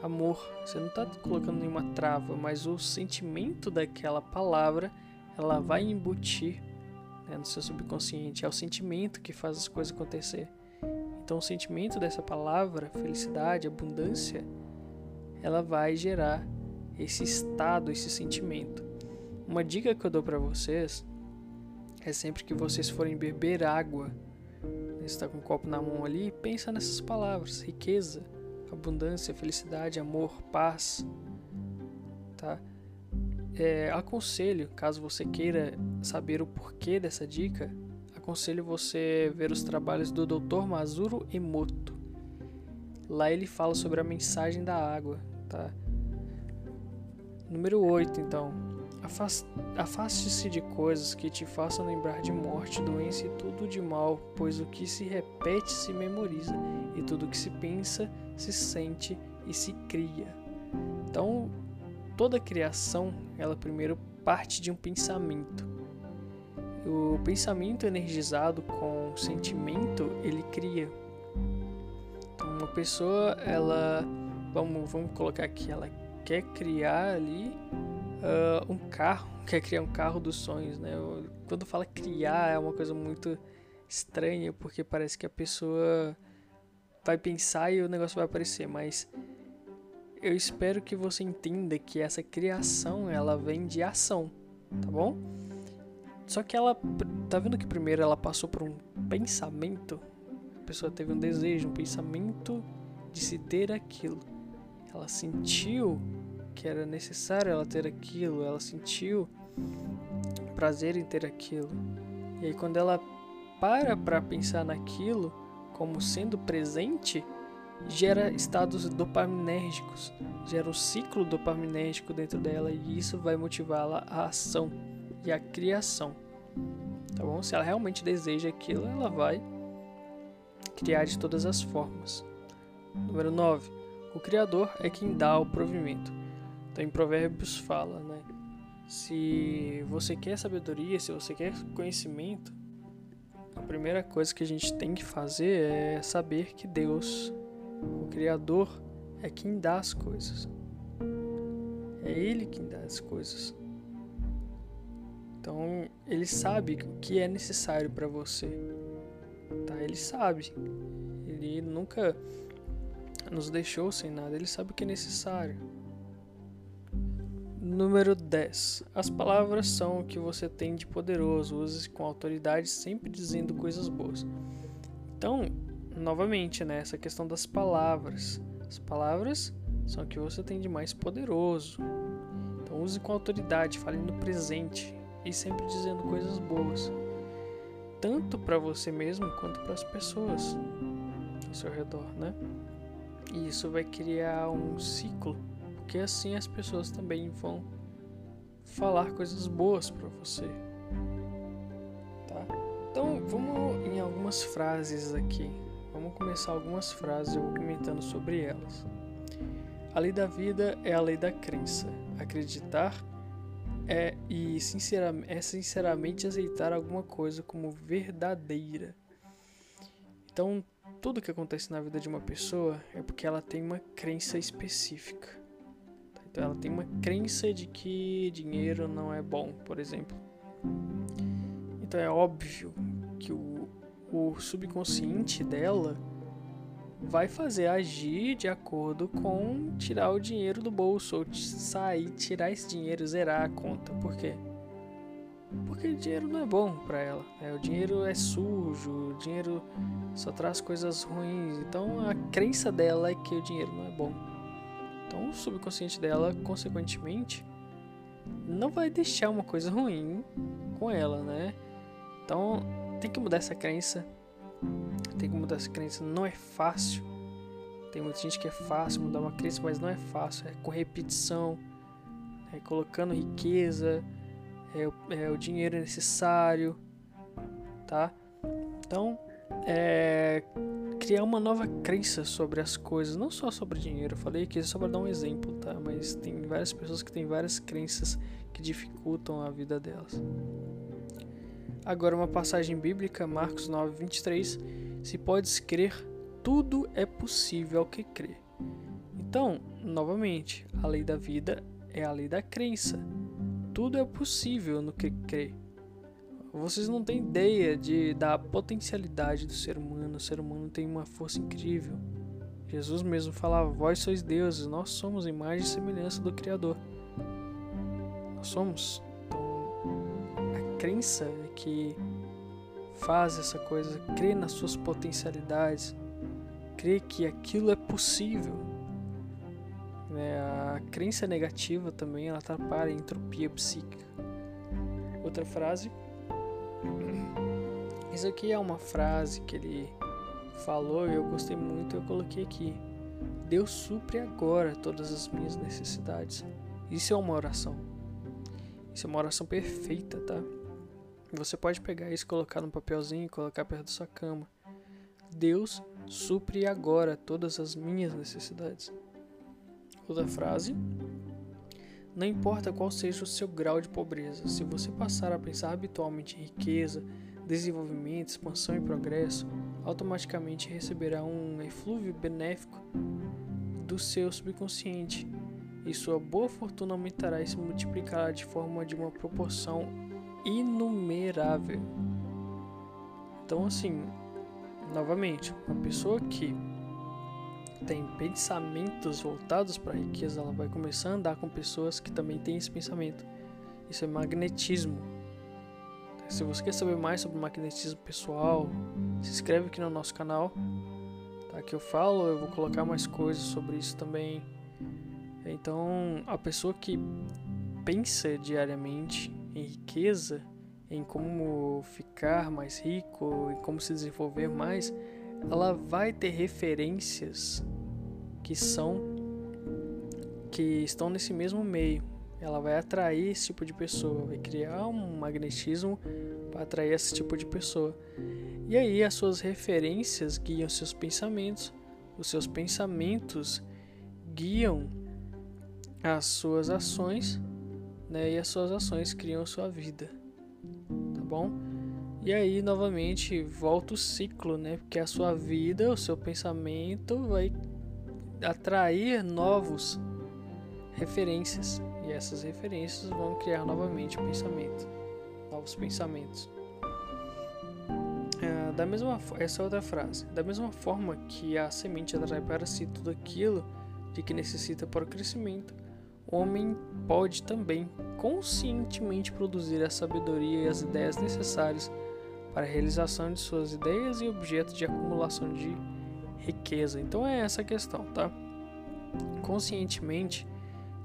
amor. Você não está colocando nenhuma trava, mas o sentimento daquela palavra ela vai embutir né, no seu subconsciente. É o sentimento que faz as coisas acontecer. Então, o sentimento dessa palavra, felicidade, abundância, ela vai gerar esse estado, esse sentimento. Uma dica que eu dou para vocês é sempre que vocês forem beber água, está com um copo na mão ali, pensa nessas palavras: riqueza, abundância, felicidade, amor, paz, tá? É, aconselho, caso você queira saber o porquê dessa dica, aconselho você ver os trabalhos do Dr. Mazuro Emoto. Lá ele fala sobre a mensagem da água, tá? Número 8, então. Afaste-se de coisas que te façam lembrar de morte, doença e tudo de mal, pois o que se repete se memoriza, e tudo que se pensa se sente e se cria. Então, toda criação, ela primeiro parte de um pensamento. O pensamento energizado com o sentimento, ele cria. Então, uma pessoa, ela, vamos, vamos colocar aqui, ela quer criar ali uh, um carro, quer criar um carro dos sonhos, né? Quando fala criar é uma coisa muito estranha, porque parece que a pessoa vai pensar e o negócio vai aparecer, mas eu espero que você entenda que essa criação ela vem de ação, tá bom? Só que ela. Tá vendo que primeiro ela passou por um pensamento? A pessoa teve um desejo, um pensamento de se ter aquilo. Ela sentiu que era necessário ela ter aquilo, ela sentiu prazer em ter aquilo. E aí quando ela para para pensar naquilo como sendo presente, gera estados dopaminérgicos, gera um ciclo dopaminérgico dentro dela e isso vai motivá-la à ação e a criação. Tá bom? Se ela realmente deseja aquilo, ela vai criar de todas as formas. Número 9. O Criador é quem dá o provimento. Então, em Provérbios fala, né? Se você quer sabedoria, se você quer conhecimento, a primeira coisa que a gente tem que fazer é saber que Deus, o Criador, é quem dá as coisas. É Ele quem dá as coisas. Então, ele sabe o que é necessário para você. Tá? Ele sabe. Ele nunca nos deixou sem nada, ele sabe o que é necessário. Número 10. As palavras são o que você tem de poderoso. Use com autoridade, sempre dizendo coisas boas. Então, novamente, né, essa questão das palavras. As palavras são o que você tem de mais poderoso. Então, use com autoridade, fale no presente e sempre dizendo coisas boas. Tanto para você mesmo quanto para as pessoas ao seu redor, né? E isso vai criar um ciclo porque assim as pessoas também vão falar coisas boas para você. Tá? Então, vamos em algumas frases aqui. Vamos começar algumas frases eu vou comentando sobre elas. A lei da vida é a lei da crença. Acreditar é e sinceramente, é sinceramente aceitar alguma coisa como verdadeira. Então, tudo que acontece na vida de uma pessoa é porque ela tem uma crença específica. Então ela tem uma crença de que dinheiro não é bom, por exemplo. Então é óbvio que o, o subconsciente dela vai fazer agir de acordo com tirar o dinheiro do bolso ou sair, tirar esse dinheiro, zerar a conta. Por quê? Porque o dinheiro não é bom para ela. Né? O dinheiro é sujo, o dinheiro só traz coisas ruins. Então a crença dela é que o dinheiro não é bom. Então o subconsciente dela, consequentemente, não vai deixar uma coisa ruim com ela, né? Então tem que mudar essa crença. Tem que mudar essa crença. Não é fácil. Tem muita gente que é fácil mudar uma crença, mas não é fácil. É com repetição, é colocando riqueza, é, é o dinheiro necessário, tá? Então, é, criar uma nova crença sobre as coisas, não só sobre dinheiro. Eu falei aqui só para dar um exemplo, tá? Mas tem várias pessoas que têm várias crenças que dificultam a vida delas. Agora uma passagem bíblica, Marcos 9, 23. Se podes crer, tudo é possível ao que crê. Então, novamente, a lei da vida é a lei da crença. Tudo é possível no que crê. Vocês não têm ideia de, da potencialidade do ser humano. O ser humano tem uma força incrível. Jesus mesmo falava: Vós sois deuses, nós somos imagem e semelhança do Criador. Nós somos. Então, a crença é que faz essa coisa, crê nas suas potencialidades, crê que aquilo é possível. Né? A crença negativa também ela atrapalha a entropia psíquica. Outra frase isso aqui é uma frase que ele falou e eu gostei muito, eu coloquei aqui. Deus supre agora todas as minhas necessidades. Isso é uma oração. Isso é uma oração perfeita, tá? Você pode pegar isso, colocar no papelzinho e colocar perto da sua cama. Deus supre agora todas as minhas necessidades. Outra frase. Não importa qual seja o seu grau de pobreza, se você passar a pensar habitualmente em riqueza, desenvolvimento, expansão e progresso, automaticamente receberá um eflúvio benéfico do seu subconsciente e sua boa fortuna aumentará e se multiplicará de forma de uma proporção inumerável. Então, assim, novamente, uma pessoa que tem pensamentos voltados para a riqueza, ela vai começar a andar com pessoas que também têm esse pensamento. Isso é magnetismo. Se você quer saber mais sobre magnetismo pessoal, se inscreve aqui no nosso canal. Tá? Que eu falo, eu vou colocar mais coisas sobre isso também. Então, a pessoa que pensa diariamente em riqueza, em como ficar mais rico, em como se desenvolver mais, ela vai ter referências que são que estão nesse mesmo meio. Ela vai atrair esse tipo de pessoa, vai criar um magnetismo para atrair esse tipo de pessoa. E aí as suas referências guiam seus pensamentos, os seus pensamentos guiam as suas ações, né? E as suas ações criam sua vida. Tá bom? E aí, novamente, volta o ciclo, né? Porque a sua vida, o seu pensamento vai atrair novos referências. E essas referências vão criar novamente pensamento. novos pensamentos. É, da mesma essa é outra frase. Da mesma forma que a semente atrai para si tudo aquilo de que necessita para o crescimento, o homem pode também conscientemente produzir a sabedoria e as ideias necessárias para a realização de suas ideias e objetos de acumulação de riqueza. Então é essa a questão, tá? Conscientemente,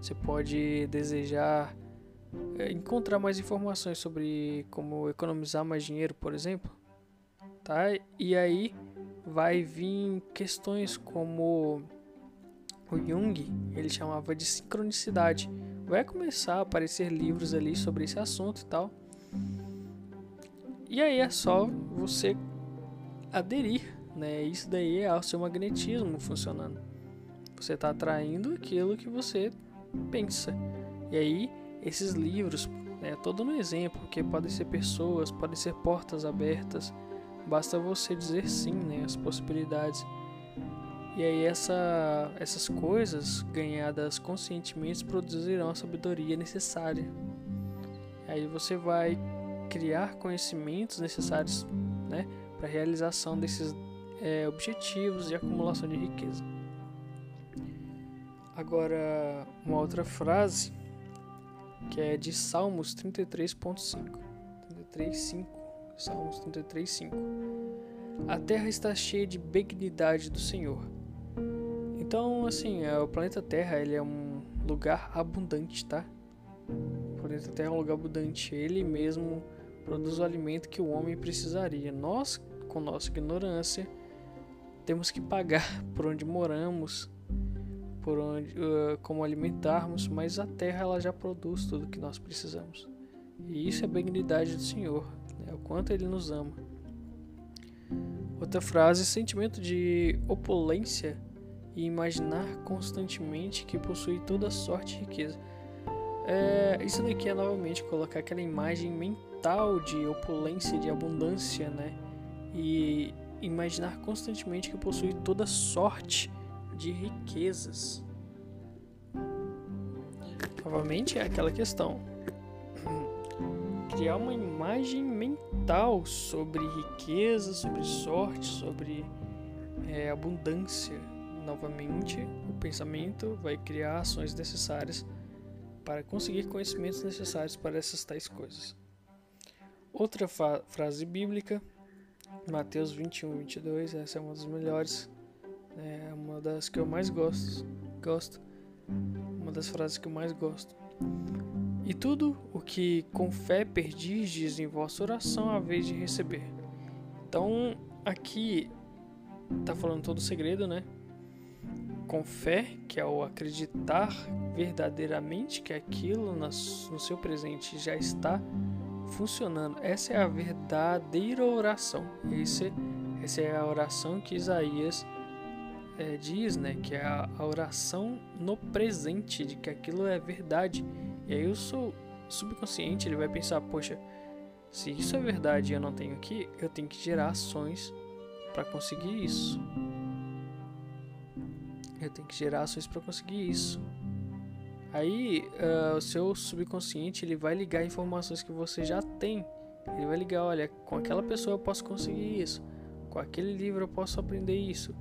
você pode desejar é, encontrar mais informações sobre como economizar mais dinheiro, por exemplo, tá? E aí vai vir questões como o Jung, ele chamava de sincronicidade. Vai começar a aparecer livros ali sobre esse assunto e tal. E aí é só você aderir, né? Isso daí é o seu magnetismo funcionando. Você está atraindo aquilo que você pensa. E aí esses livros, né, todo no exemplo, que podem ser pessoas, podem ser portas abertas. Basta você dizer sim, né, as possibilidades. E aí essa, essas coisas ganhadas conscientemente produzirão a sabedoria necessária. Aí você vai criar conhecimentos necessários né, para a realização desses é, objetivos de acumulação de riqueza. Agora, uma outra frase que é de Salmos 33.5. 33.5. Salmos 33.5. A terra está cheia de benignidade do Senhor então, assim, é, o planeta Terra ele é um lugar abundante, tá? O planeta Terra é um lugar abundante. Ele mesmo produz o alimento que o homem precisaria. Nós, com nossa ignorância, temos que pagar por onde moramos, por onde, uh, como alimentarmos, mas a Terra ela já produz tudo que nós precisamos. E isso é a benignidade do Senhor, né? o quanto Ele nos ama. Outra frase: sentimento de opulência e imaginar constantemente que possui toda sorte e riqueza. É, isso daqui é novamente colocar aquela imagem mental de opulência, de abundância, né? E imaginar constantemente que possui toda sorte de riquezas. Novamente é aquela questão. Criar uma imagem mental sobre riqueza, sobre sorte, sobre é, abundância novamente, o pensamento vai criar ações necessárias para conseguir conhecimentos necessários para essas tais coisas. Outra frase bíblica, Mateus 21, 22, essa é uma das melhores, é uma das que eu mais gosto, gosto, uma das frases que eu mais gosto. E tudo o que com fé perdiges em vossa oração a vez de receber. Então, aqui tá falando todo o segredo, né? com fé, que é o acreditar verdadeiramente que aquilo no seu presente já está funcionando. Essa é a verdadeira oração. Esse, essa é a oração que Isaías é, diz, né? Que é a, a, oração no presente, de que aquilo é verdade. E aí o seu subconsciente ele vai pensar, poxa, se isso é verdade e eu não tenho aqui, eu tenho que gerar ações para conseguir isso. Eu tenho que gerar ações para conseguir isso. Aí uh, o seu subconsciente ele vai ligar informações que você já tem. Ele vai ligar, olha, com aquela pessoa eu posso conseguir isso, com aquele livro eu posso aprender isso,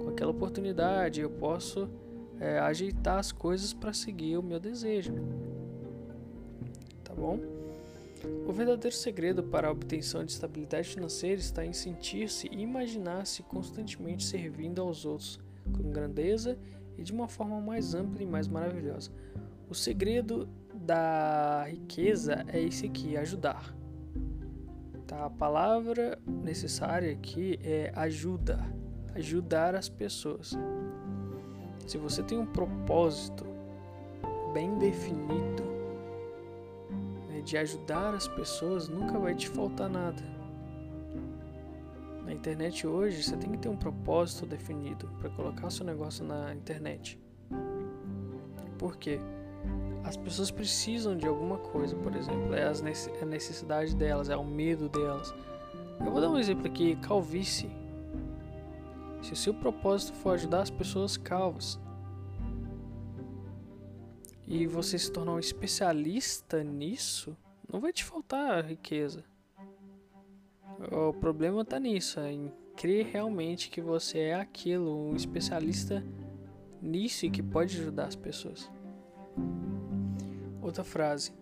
com aquela oportunidade eu posso é, ajeitar as coisas para seguir o meu desejo. Tá bom? O verdadeiro segredo para a obtenção de estabilidade financeira está em sentir-se e imaginar-se constantemente servindo aos outros com grandeza e de uma forma mais ampla e mais maravilhosa. O segredo da riqueza é esse aqui, ajudar. Tá? A palavra necessária aqui é ajuda, ajudar as pessoas. Se você tem um propósito bem definido né, de ajudar as pessoas, nunca vai te faltar nada. Na internet hoje você tem que ter um propósito definido para colocar seu negócio na internet. Por quê? As pessoas precisam de alguma coisa, por exemplo, é a necessidade delas, é o medo delas. Eu vou dar um exemplo aqui: calvície. Se o seu propósito for ajudar as pessoas calvas e você se tornar um especialista nisso, não vai te faltar riqueza. O problema está nisso, é em crer realmente que você é aquilo, um especialista nisso e que pode ajudar as pessoas. Outra frase.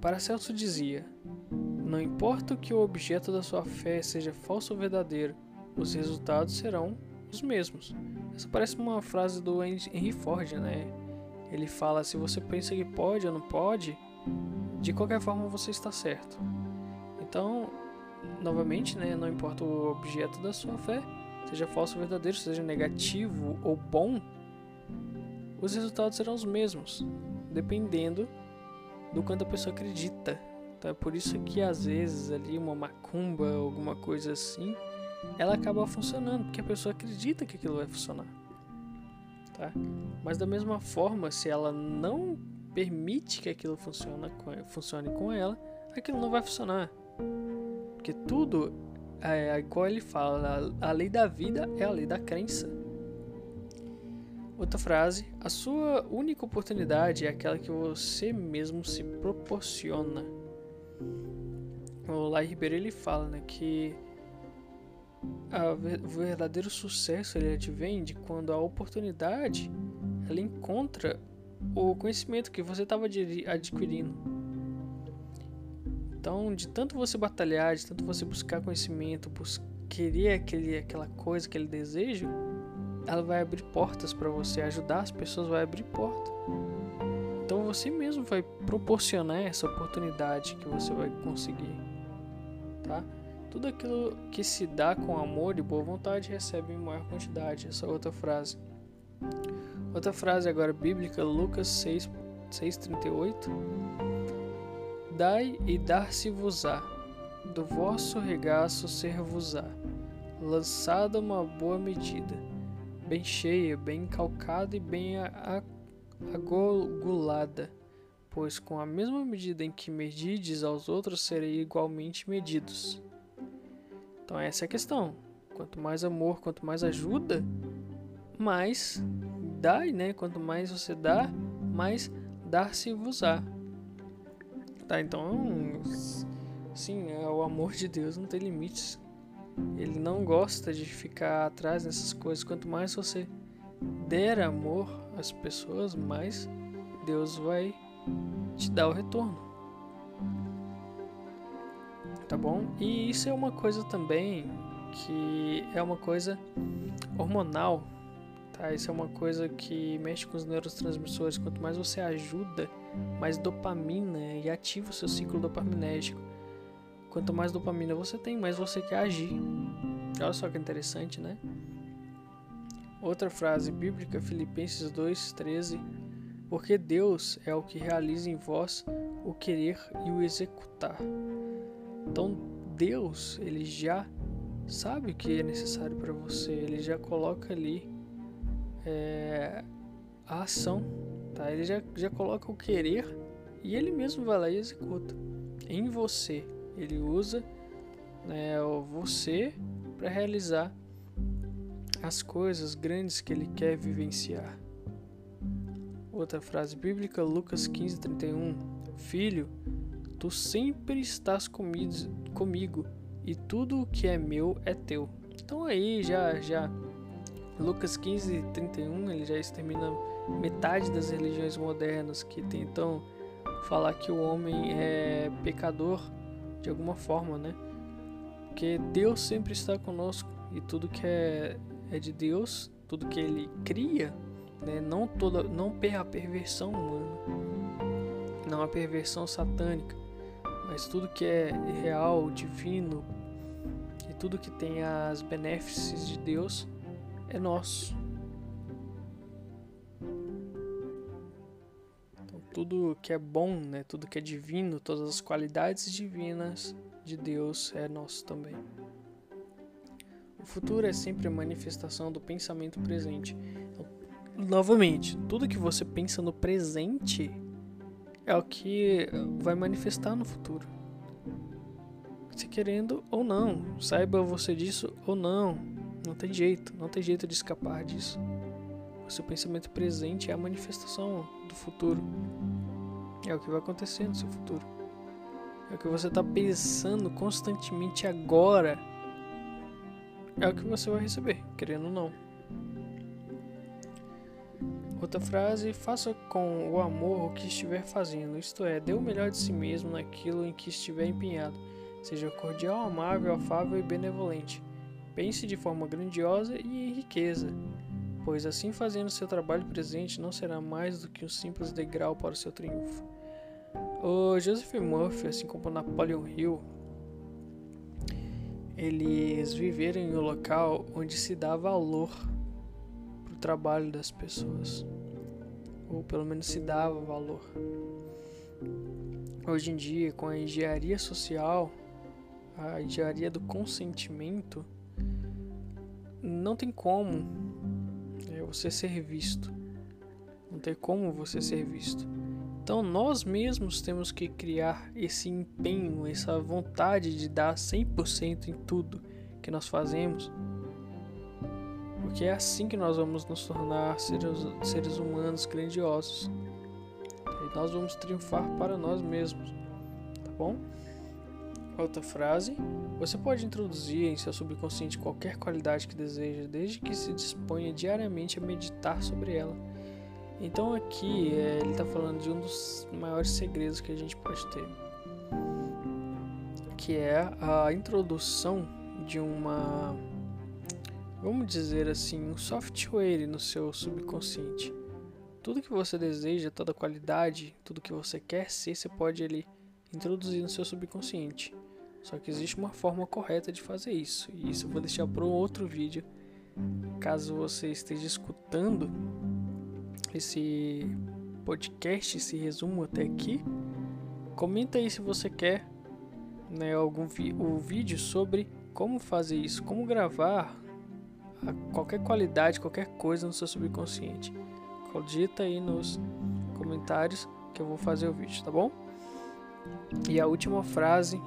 Paracelso dizia: Não importa que o objeto da sua fé seja falso ou verdadeiro, os resultados serão os mesmos. Essa parece uma frase do Henry Ford, né? Ele fala: se você pensa que pode ou não pode, de qualquer forma você está certo. Então, novamente, né, não importa o objeto da sua fé, seja falso ou verdadeiro, seja negativo ou bom, os resultados serão os mesmos, dependendo do quanto a pessoa acredita. Então é por isso que às vezes ali uma macumba, alguma coisa assim, ela acaba funcionando, porque a pessoa acredita que aquilo vai funcionar. Tá? Mas da mesma forma, se ela não permite que aquilo funcione com, ela, aquilo não vai funcionar. Porque tudo, é, é, igual ele fala, a lei da vida é a lei da crença. Outra frase: a sua única oportunidade é aquela que você mesmo se proporciona. O Lai Ribeiro ele fala né, que o verdadeiro sucesso ele advém de quando a oportunidade ela encontra o conhecimento que você estava adquirindo. Então, de tanto você batalhar, de tanto você buscar conhecimento, querer aquele, aquela coisa, aquele desejo, ela vai abrir portas para você, ajudar as pessoas vai abrir porta. Então você mesmo vai proporcionar essa oportunidade que você vai conseguir, tá? Tudo aquilo que se dá com amor e boa vontade recebe em maior quantidade. Essa outra frase. Outra frase agora bíblica, Lucas 6, 6,38. Dai e dar-se-vos-á, do vosso regaço ser-vos-á, lançada uma boa medida, bem cheia, bem calcada e bem agulada, pois com a mesma medida em que medides aos outros serei igualmente medidos. Então essa é a questão. Quanto mais amor, quanto mais ajuda, mais dá, né? Quanto mais você dá, mais dar-se-vos-á. Tá, então, sim, é, o amor de Deus não tem limites. Ele não gosta de ficar atrás dessas coisas. Quanto mais você der amor às pessoas, mais Deus vai te dar o retorno tá bom? E isso é uma coisa também que é uma coisa hormonal, tá? Isso é uma coisa que mexe com os neurotransmissores. Quanto mais você ajuda, mais dopamina e ativa o seu ciclo dopaminérgico. Quanto mais dopamina você tem, mais você quer agir. Olha só que interessante, né? Outra frase bíblica, Filipenses 2:13, porque Deus é o que realiza em vós o querer e o executar. Então Deus, ele já sabe o que é necessário para você, ele já coloca ali é, a ação, tá? Ele já, já coloca o querer e ele mesmo vai lá e executa em você. Ele usa né, você para realizar as coisas grandes que ele quer vivenciar. Outra frase bíblica, Lucas 15, 31. Filho, Tu sempre estás comigo e tudo o que é meu é teu. Então aí já já Lucas 15, 31, ele já extermina metade das religiões modernas que tentam falar que o homem é pecador de alguma forma, né? Porque Deus sempre está conosco e tudo que é, é de Deus, tudo que Ele cria, né? não toda, não a perversão humana, não a perversão satânica, mas tudo que é real, divino e tudo que tem as benefícios de Deus é nosso. Tudo que é bom, né, tudo que é divino, todas as qualidades divinas de Deus é nosso também. O futuro é sempre a manifestação do pensamento presente. Então, novamente, tudo que você pensa no presente é o que vai manifestar no futuro. Se querendo ou não, saiba você disso ou não, não tem jeito, não tem jeito de escapar disso. O seu pensamento presente é a manifestação do futuro, é o que vai acontecer no seu futuro. é o que você está pensando constantemente agora, é o que você vai receber, querendo ou não. Outra frase: faça com o amor o que estiver fazendo, isto é, dê o melhor de si mesmo naquilo em que estiver empenhado. Seja cordial, amável, afável e benevolente. Pense de forma grandiosa e em riqueza, pois assim fazendo seu trabalho presente não será mais do que um simples degrau para o seu triunfo. O Joseph Murphy, assim como Napoleon Hill, eles viveram em um local onde se dá valor para o trabalho das pessoas, ou pelo menos se dava valor. Hoje em dia, com a engenharia social, a engenharia do consentimento, não tem como você ser visto. Não tem como você ser visto. Então nós mesmos temos que criar esse empenho, essa vontade de dar 100% em tudo que nós fazemos. Porque é assim que nós vamos nos tornar seres, seres humanos grandiosos. E nós vamos triunfar para nós mesmos. Tá bom? Outra frase: Você pode introduzir em seu subconsciente qualquer qualidade que deseja, desde que se disponha diariamente a meditar sobre ela. Então aqui é, ele está falando de um dos maiores segredos que a gente pode ter, que é a introdução de uma, vamos dizer assim, um software no seu subconsciente. Tudo que você deseja, toda qualidade, tudo que você quer ser, você pode ele introduzir no seu subconsciente. Só que existe uma forma correta de fazer isso. E isso eu vou deixar para um outro vídeo. Caso você esteja escutando esse podcast, esse resumo até aqui, comenta aí se você quer né, algum vi o vídeo sobre como fazer isso, como gravar qualquer qualidade, qualquer coisa no seu subconsciente. Digita aí nos comentários que eu vou fazer o vídeo, tá bom? E a última frase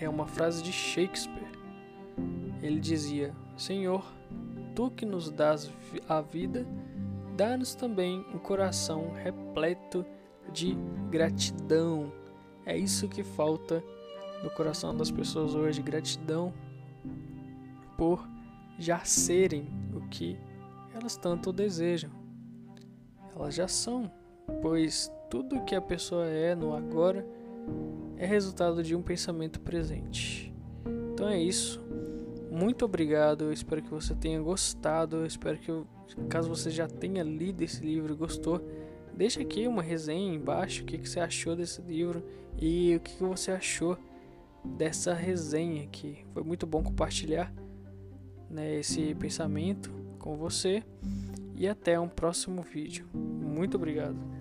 é uma frase de Shakespeare. Ele dizia: Senhor, tu que nos dás a vida, dá-nos também um coração repleto de gratidão. É isso que falta no coração das pessoas hoje: gratidão por já serem o que elas tanto desejam. Elas já são, pois tudo que a pessoa é no agora é resultado de um pensamento presente. Então é isso. Muito obrigado. Eu espero que você tenha gostado. Eu espero que, caso você já tenha lido esse livro e gostou, deixa aqui uma resenha embaixo. O que, que você achou desse livro e o que, que você achou dessa resenha aqui. Foi muito bom compartilhar né, esse pensamento com você. E até um próximo vídeo. Muito obrigado.